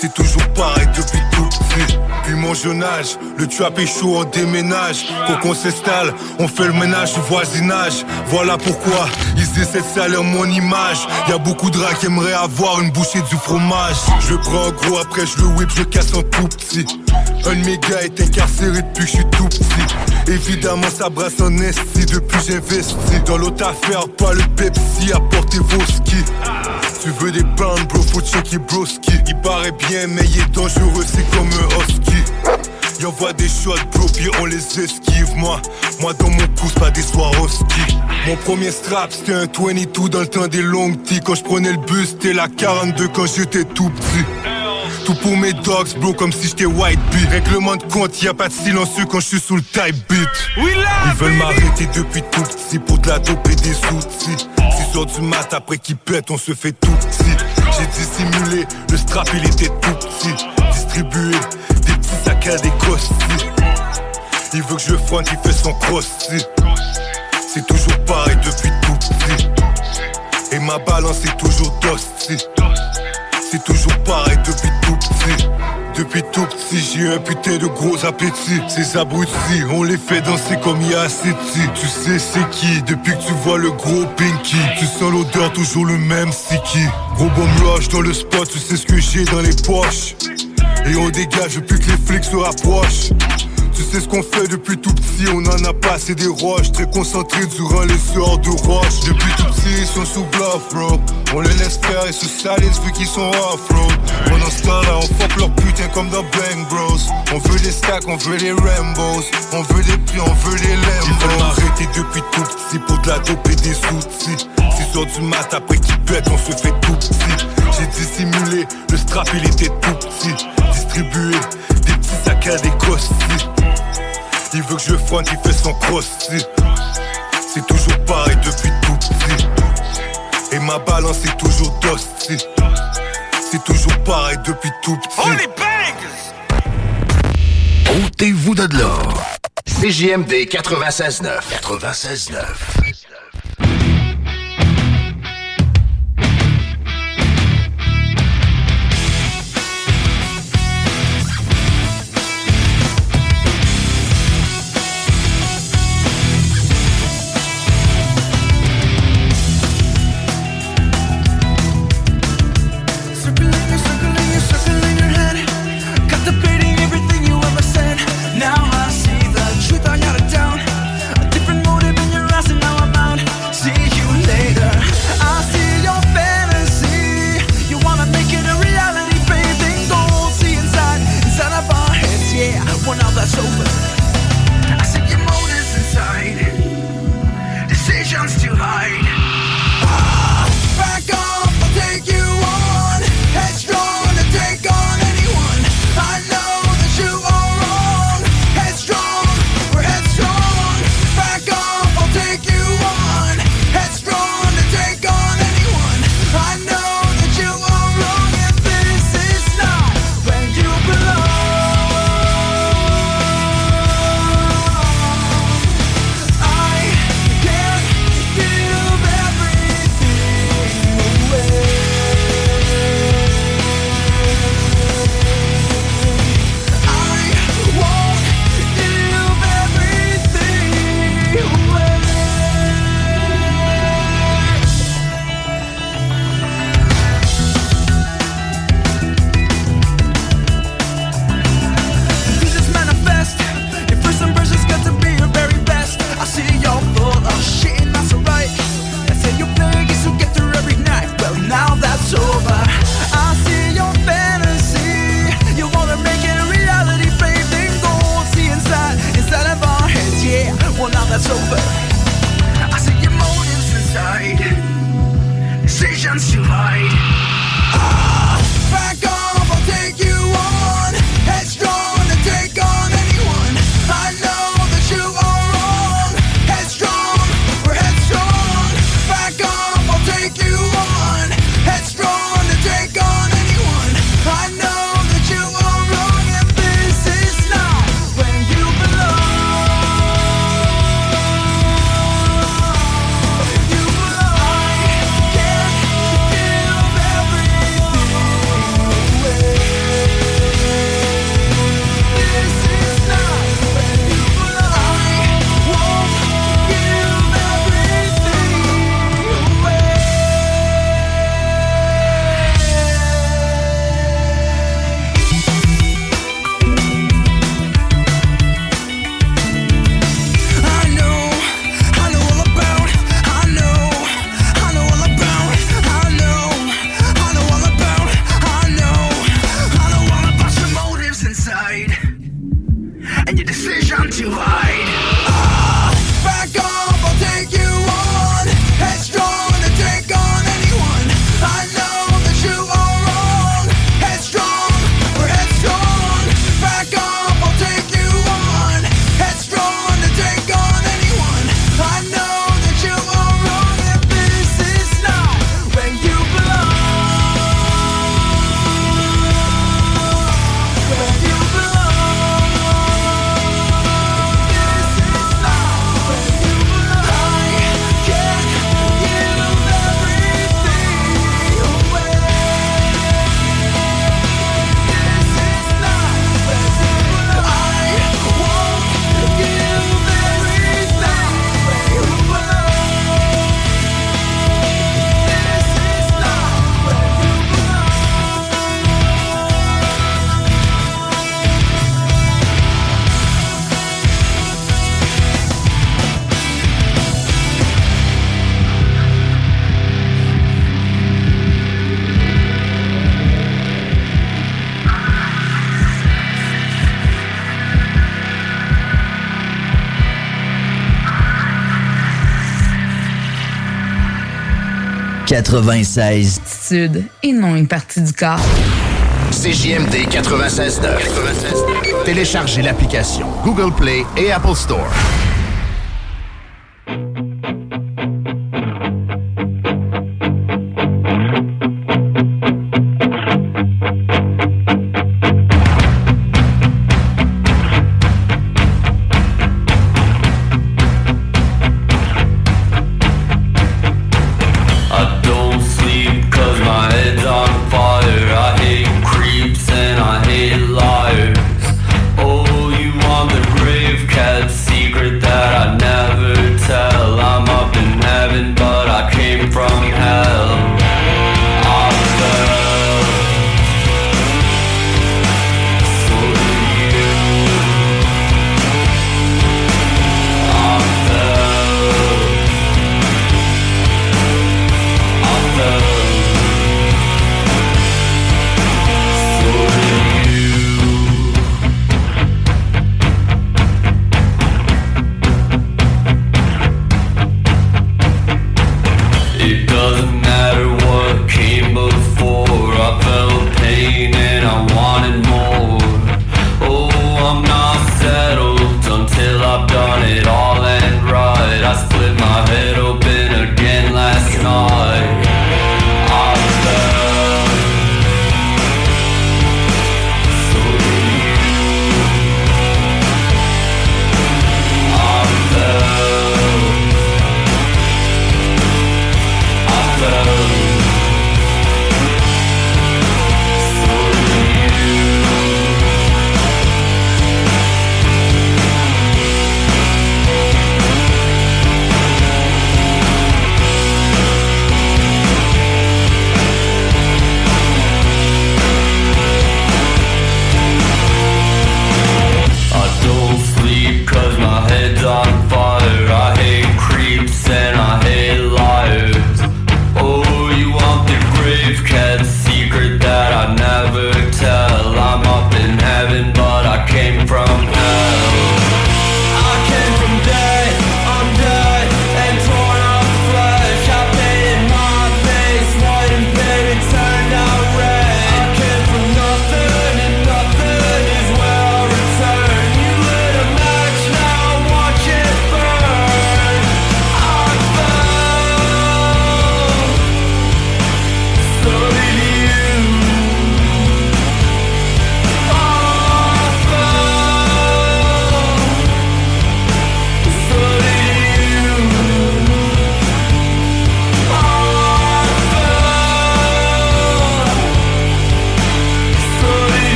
Speaker 39: C'est toujours pareil depuis tout petit. Puis mon jeune âge, le est chaud, on déménage. Faut qu'on s'installe, on fait le ménage du voisinage. Voilà pourquoi ils essaient de salir mon image. Y a beaucoup de rats qui aimeraient avoir une bouchée du fromage. Je prends en gros, après je le whip, je casse en tout petit. Un de mes gars est incarcéré depuis que je suis tout petit. Évidemment, ça brasse en esti depuis j'investis. Dans l'autre affaire, pas le Pepsi, apportez vos skis. Tu veux des bandes, bro, faut checker broski. Il paraît bien, mais il est dangereux, c'est comme un husky. Il envoie des shots, bro, puis on les esquive. Moi, moi dans mon pouce, pas des Swarovski. Mon premier strap, c'était un 22 dans le temps des longues tea. Quand je prenais le bus, c'était la 42 quand j'étais tout petit. Tout pour mes dogs, bro, comme si j'étais white beat. Règlement de compte, y a pas de silencieux quand je suis sous le type beat. Ils veulent m'arrêter depuis tout petit pour de la dope et des outils. 6 heures du mat après qu'ils pètent, on se fait tout petit. J'ai dissimulé, le strap il était tout petit. Distribué, des petits sacs à des costis. Il veut que je fronte, il fait son crusty. C'est toujours pareil depuis tout petit. Et ma balance est toujours d'hostie. C'est toujours pareil. Depuis tout petit, j'ai un putain de gros appétit. Ces abrutis, on les fait danser comme il y a filles. Tu sais c'est qui, depuis que tu vois le gros pinky. Tu sens l'odeur, toujours le même sticky. Gros bomb rush dans le spot, tu sais ce que j'ai dans les poches. Et on dégage plus que les flics se rapprochent. Tu sais ce qu'on fait depuis tout petit, on en a passé des roches Très concentrés durant les heures de roche Depuis tout petit, ils sont sous bluff, bro. On les laisse faire et se salissent vu qu'ils sont off-road Pendant ce temps-là, on fuck leur putain comme dans Bang Bros. On veut les stacks, on veut les Rambos On veut les pieds, on veut les Lambos Ils veulent m'arrêter depuis tout petit pour de la dope et des outils. 6 heures du mat après qu'ils pètent, on se fait tout petit. J'ai dissimulé, le strap il était tout petit. Distribué, des petits sacs à des costis il veut que je le fronte, il fait son crusty. C'est toujours pareil depuis tout petit. Et ma balance est toujours d'hostie. C'est toujours pareil depuis tout petit.
Speaker 31: Oh les bangs!
Speaker 2: Ôtez-vous de là. CJMD 96.9. 96.9.
Speaker 4: 96.
Speaker 14: Sud et non une partie du corps.
Speaker 40: CJMD 96.9. 96 Téléchargez l'application Google Play et Apple Store.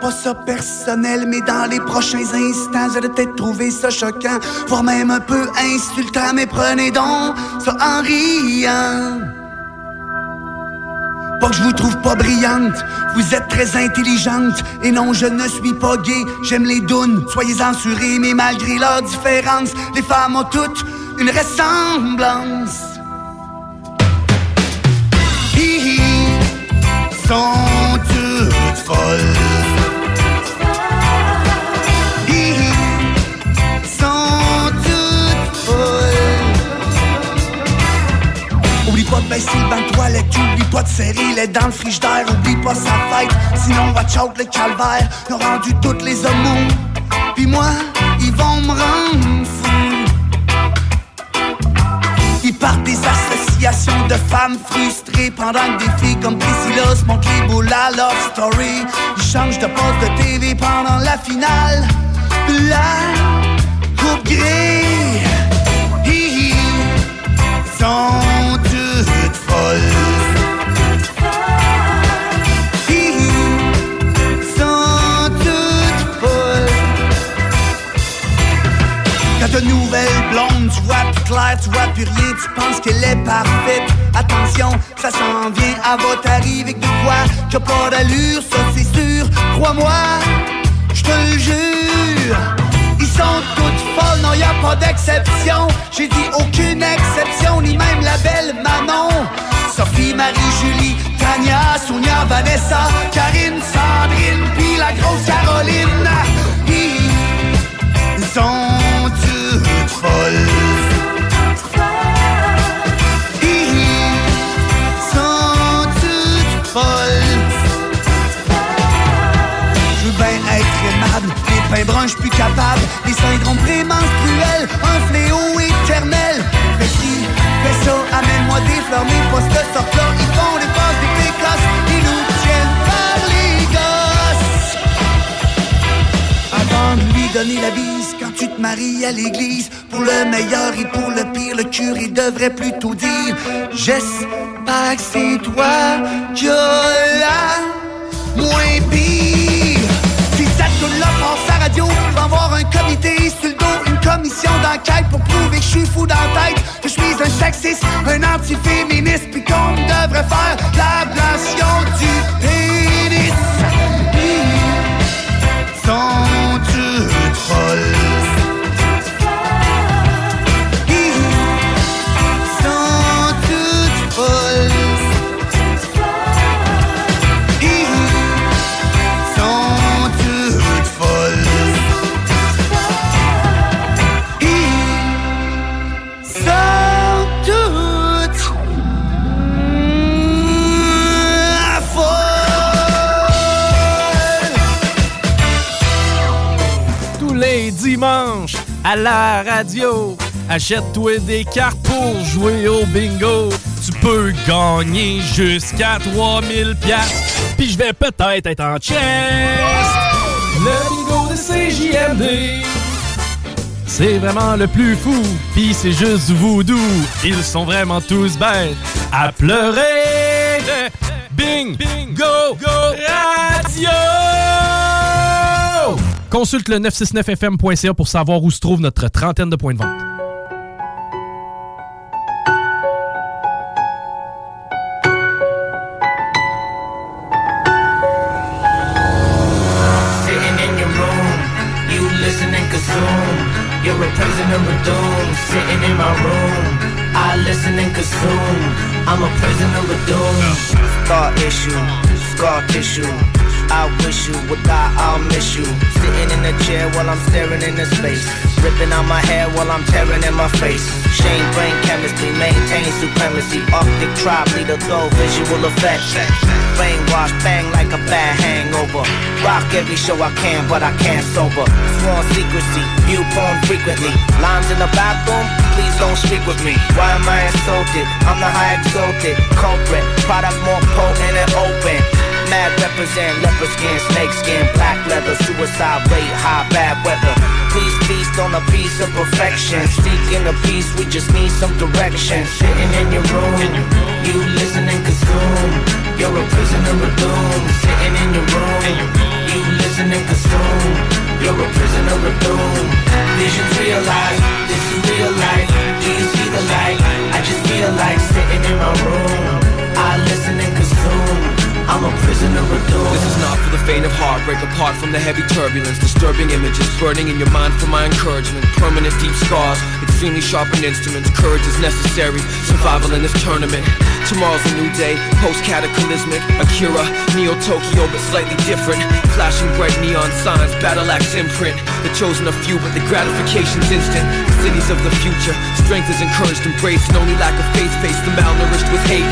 Speaker 41: pas
Speaker 42: ça personnel, mais dans les prochains instants, j'allais peut-être trouver ça choquant, voire même un peu insultant, mais prenez donc ça en riant. Pas que je vous trouve pas brillante, vous êtes très intelligente. Et non, je ne suis pas gay, j'aime les dounes, soyez ensurés, mais malgré leur différence, les femmes ont toutes une ressemblance. Sont toutes folles. Hey, s'il dans toilette, oublie pas de série, les dans le frigidaire, oublie pas sa fête. Sinon, watch out le calvaire, ils ont rendu toutes les hommes mous. Puis moi, ils vont me rendre fou. Ils partent des associations de femmes frustrées pendant que des filles comme Priscilla se montrent les boules à Love Story. Ils changent de poste de TV pendant la finale. La coupe. Ils sont De nouvelles blondes, tu vois plus clair, tu vois plus rien, tu penses qu'elle est parfaite. Attention, ça s'en vient, elle va t'arriver avec de quoi? A pas d'allure, ça c'est sûr. Crois-moi, je te le jure. Ils sont toutes folles, non y a pas d'exception. J'ai dit aucune exception, ni même la belle Manon. Sophie, Marie, Julie, Tania, Sonia, Vanessa, Karine, Sandrine, puis la grosse Caroline. Ils sont la quand tu te maries à l'église, pour le meilleur et pour le pire, le curé devrait plutôt dire J'espère que c'est toi qui as la moins pire. Si cette tune-là passe à radio, vais avoir un comité sur le dos, une commission d'enquête pour prouver que je suis fou dans tête, que je suis un sexiste, un antiféministe, puis qu'on devrait faire l'ablation du pénis.
Speaker 34: À la radio, achète-toi des cartes pour jouer au bingo. Tu peux gagner jusqu'à 3000 pièces. Puis je vais peut-être être en chest. Le bingo de CJMD. C'est vraiment le plus fou, pis c'est juste voodoo. Ils sont vraiment tous bêtes à pleurer. Bing, bingo, go, radio! Consulte le 969fm.ca pour savoir où se trouve notre trentaine de points de vente.
Speaker 43: Sitting in your room, you listen and consume. You're a prisoner of doom. Sitting in my room, I listen and consume. I'm a prisoner of doom.
Speaker 16: Scar issue, scar tissue. I wish you would die, I'll miss you. Sitting in a chair while I'm staring into space. Ripping out my hair while I'm tearing in my face. Shame brain chemistry, maintain supremacy. Optic tribe leader, throw visual effects. Brainwash, bang like a bad hangover. Rock every show I can, but I can't sober. Sworn secrecy, view porn frequently. Lines in the bathroom, please don't speak with me. Why am I insulted? I'm the high exalted culprit. Product more potent and open. Mad represent leopard skin, snake skin, black leather, suicide rate, high bad weather. Please feast on a piece of perfection. Seeking a piece, we just need some direction.
Speaker 43: Sitting in your room, you listen and consume. You're a prisoner of doom. Sitting in your room, you listen and consume. You're a prisoner of doom. Visions realize this is real life. Do you see the light? I just feel like sitting in my room.
Speaker 44: Apart from the heavy turbulence. Disturbing images burning in your mind for my encouragement. Permanent deep scars. Extremely sharpened instruments. Courage is necessary. Survival in this tournament. Tomorrow's a new day. Post cataclysmic. Akira. Neo Tokyo, but slightly different. Flashing bright neon signs. Battle axe imprint. The chosen of few, but the gratification's instant. Cities of the future. Strength is encouraged, embraced. And only lack of faith face the malnourished with hate.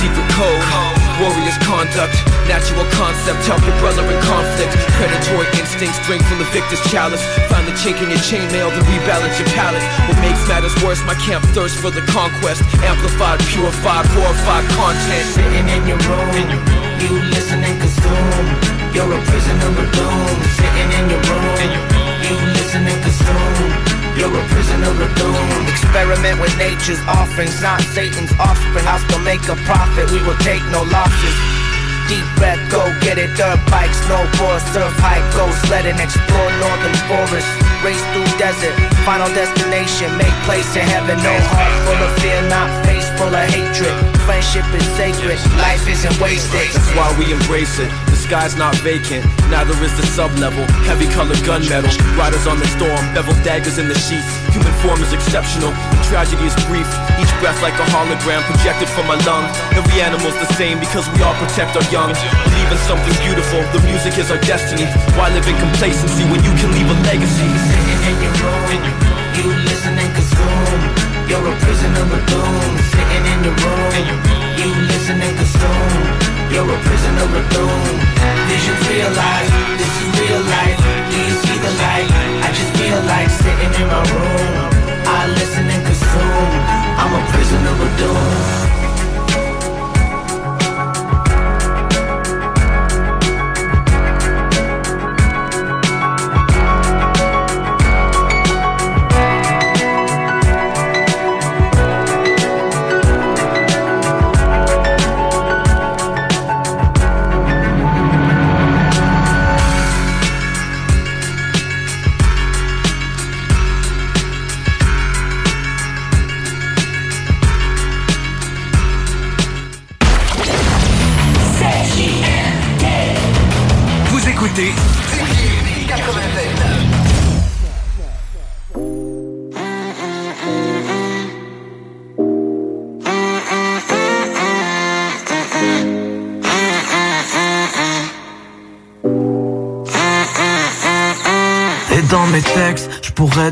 Speaker 44: Secret code. Warriors conduct. Natural concept, help your brother in conflict. Predatory instincts drink from the victor's chalice. Find the chink in your chainmail, then rebalance your palate. What makes matters worse, my camp thirst for the conquest. Amplified, purified, glorified content.
Speaker 16: Sitting in your room, you listen and consume. You're a prisoner of doom. Sitting in your room, you listen and consume. You're a prisoner of doom. Experiment with nature's offerings, not Satan's offspring. I'll still make a profit. We will take no losses. Deep breath, go get it. Dirt bike, snowboard, surf, hike, go sledding, explore northern forests, race through desert. Final destination, make place in heaven. No heart full of fear, not face full of hatred. Friendship is sacred, life isn't wasted.
Speaker 44: That's why we embrace it. The sky's not vacant, neither is the sublevel. Heavy colored gunmetal, riders on the storm, beveled daggers in the sheath. Human form is exceptional, tragedy is brief. Each breath like a hologram projected from my lung. Every animal's the same because we all protect our young. Believe in something beautiful, the music is our destiny. Why live in complacency when you can leave a legacy?
Speaker 16: Sitting in your room, you listen and consume. You're a prisoner of doom. Sitting in your room, you listen and consume. You're a prisoner of doom. Visions realize this is real life. Do you see the light? I just feel like sitting in my room. I listen and consume. I'm a prisoner of doom.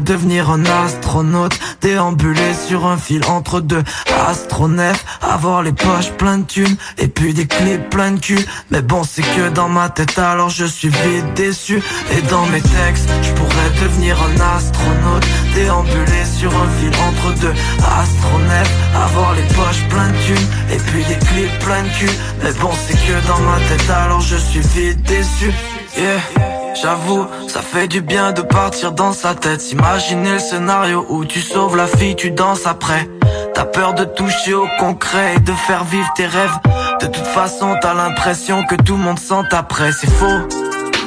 Speaker 45: Devenir un astronaute. Déambuler sur un fil entre deux astronefs Avoir les poches pleines de thunes Et puis des clips plein de cul. Mais bon c'est que dans ma tête alors je suis vite déçu. Et dans mes textes, je pourrais devenir un astronaute. Déambuler sur un fil entre deux astronefs Avoir les poches pleines de thunes Et puis des clips plein de cul. Mais bon c'est que dans ma tête alors je suis vite déçu. Yeah J'avoue, ça fait du bien de partir dans sa tête. S'imaginer le scénario où tu sauves la fille, tu danses après. T'as peur de toucher au concret et de faire vivre tes rêves. De toute façon, t'as l'impression que tout le monde sent après C'est faux.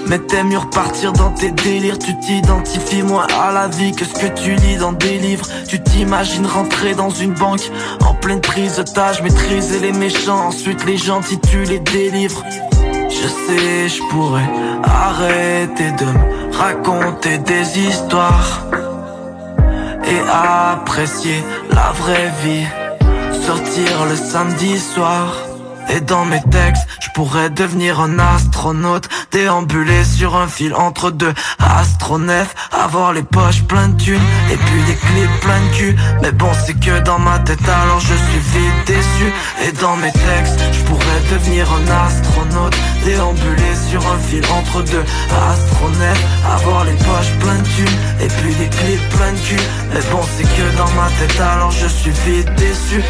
Speaker 45: Mais t'aimes mieux repartir dans tes délires. Tu t'identifies moins à la vie que ce que tu lis dans des livres. Tu t'imagines rentrer dans une banque En pleine prise d'otage, maîtriser les méchants. Ensuite les gentils tu les délivres je sais, je pourrais arrêter de me raconter des histoires et apprécier la vraie vie. Sortir le samedi soir. Et dans mes textes, je pourrais devenir un astronaute Déambuler sur un fil entre deux astronefs Avoir les poches pleines de Et puis des clips plein de cul. Mais bon c'est que dans ma tête alors je suis vite déçu. Et dans mes textes, je pourrais devenir un astronaute Déambuler sur un fil entre deux astronefs Avoir les poches pleines de Et puis des clips plein de cul. Mais bon c'est que dans ma tête alors je suis vite déçu.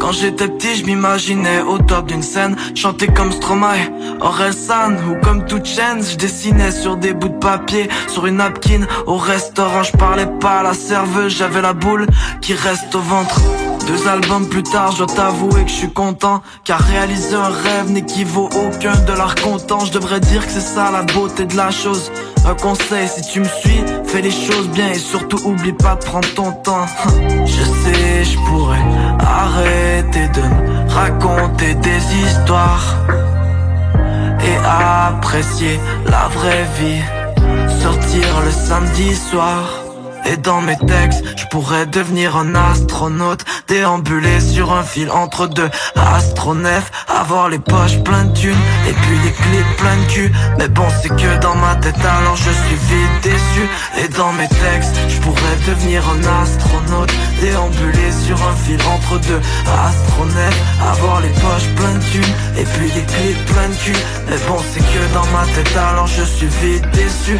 Speaker 45: Quand j'étais petit, je m'imaginais au top d'une scène, chanter comme Stromae, Orelsan ou comme toute chaîne. Je dessinais sur des bouts de papier, sur une napkin. Au restaurant, je parlais pas à la serveuse, j'avais la boule qui reste au ventre. Deux albums plus tard, je dois t'avouer que je suis content Car réaliser un rêve n'équivaut aucun de l'art content Je devrais dire que c'est ça la beauté de la chose Un conseil, si tu me suis, fais les choses bien Et surtout oublie pas de prendre ton temps. Je sais, je pourrais arrêter de me raconter des histoires Et apprécier la vraie vie. Sortir le samedi soir et dans mes textes, je pourrais devenir un astronaute Déambuler sur un fil entre deux astronefs Avoir les poches pleines de thunes Et puis des clips plein de cul. Mais bon c'est que dans ma tête alors je suis vite déçu. Et dans mes textes, je pourrais devenir un astronaute Déambuler sur un fil entre deux astronefs Avoir les poches pleines de thunes Et puis des cul. Mais bon c'est que dans ma tête alors je suis vite déçu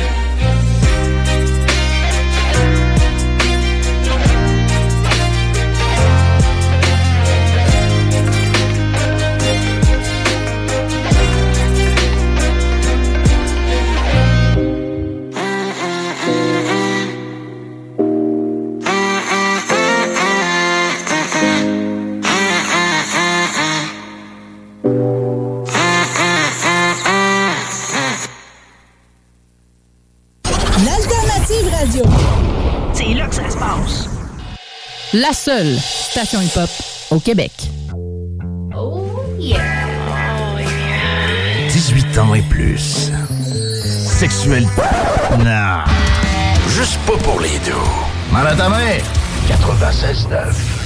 Speaker 13: La seule station hip-hop au Québec.
Speaker 46: Oh yeah.
Speaker 1: 18 ans et plus. Sexuel. Non. Juste pas pour les deux. Mal à ta mère. 96.9.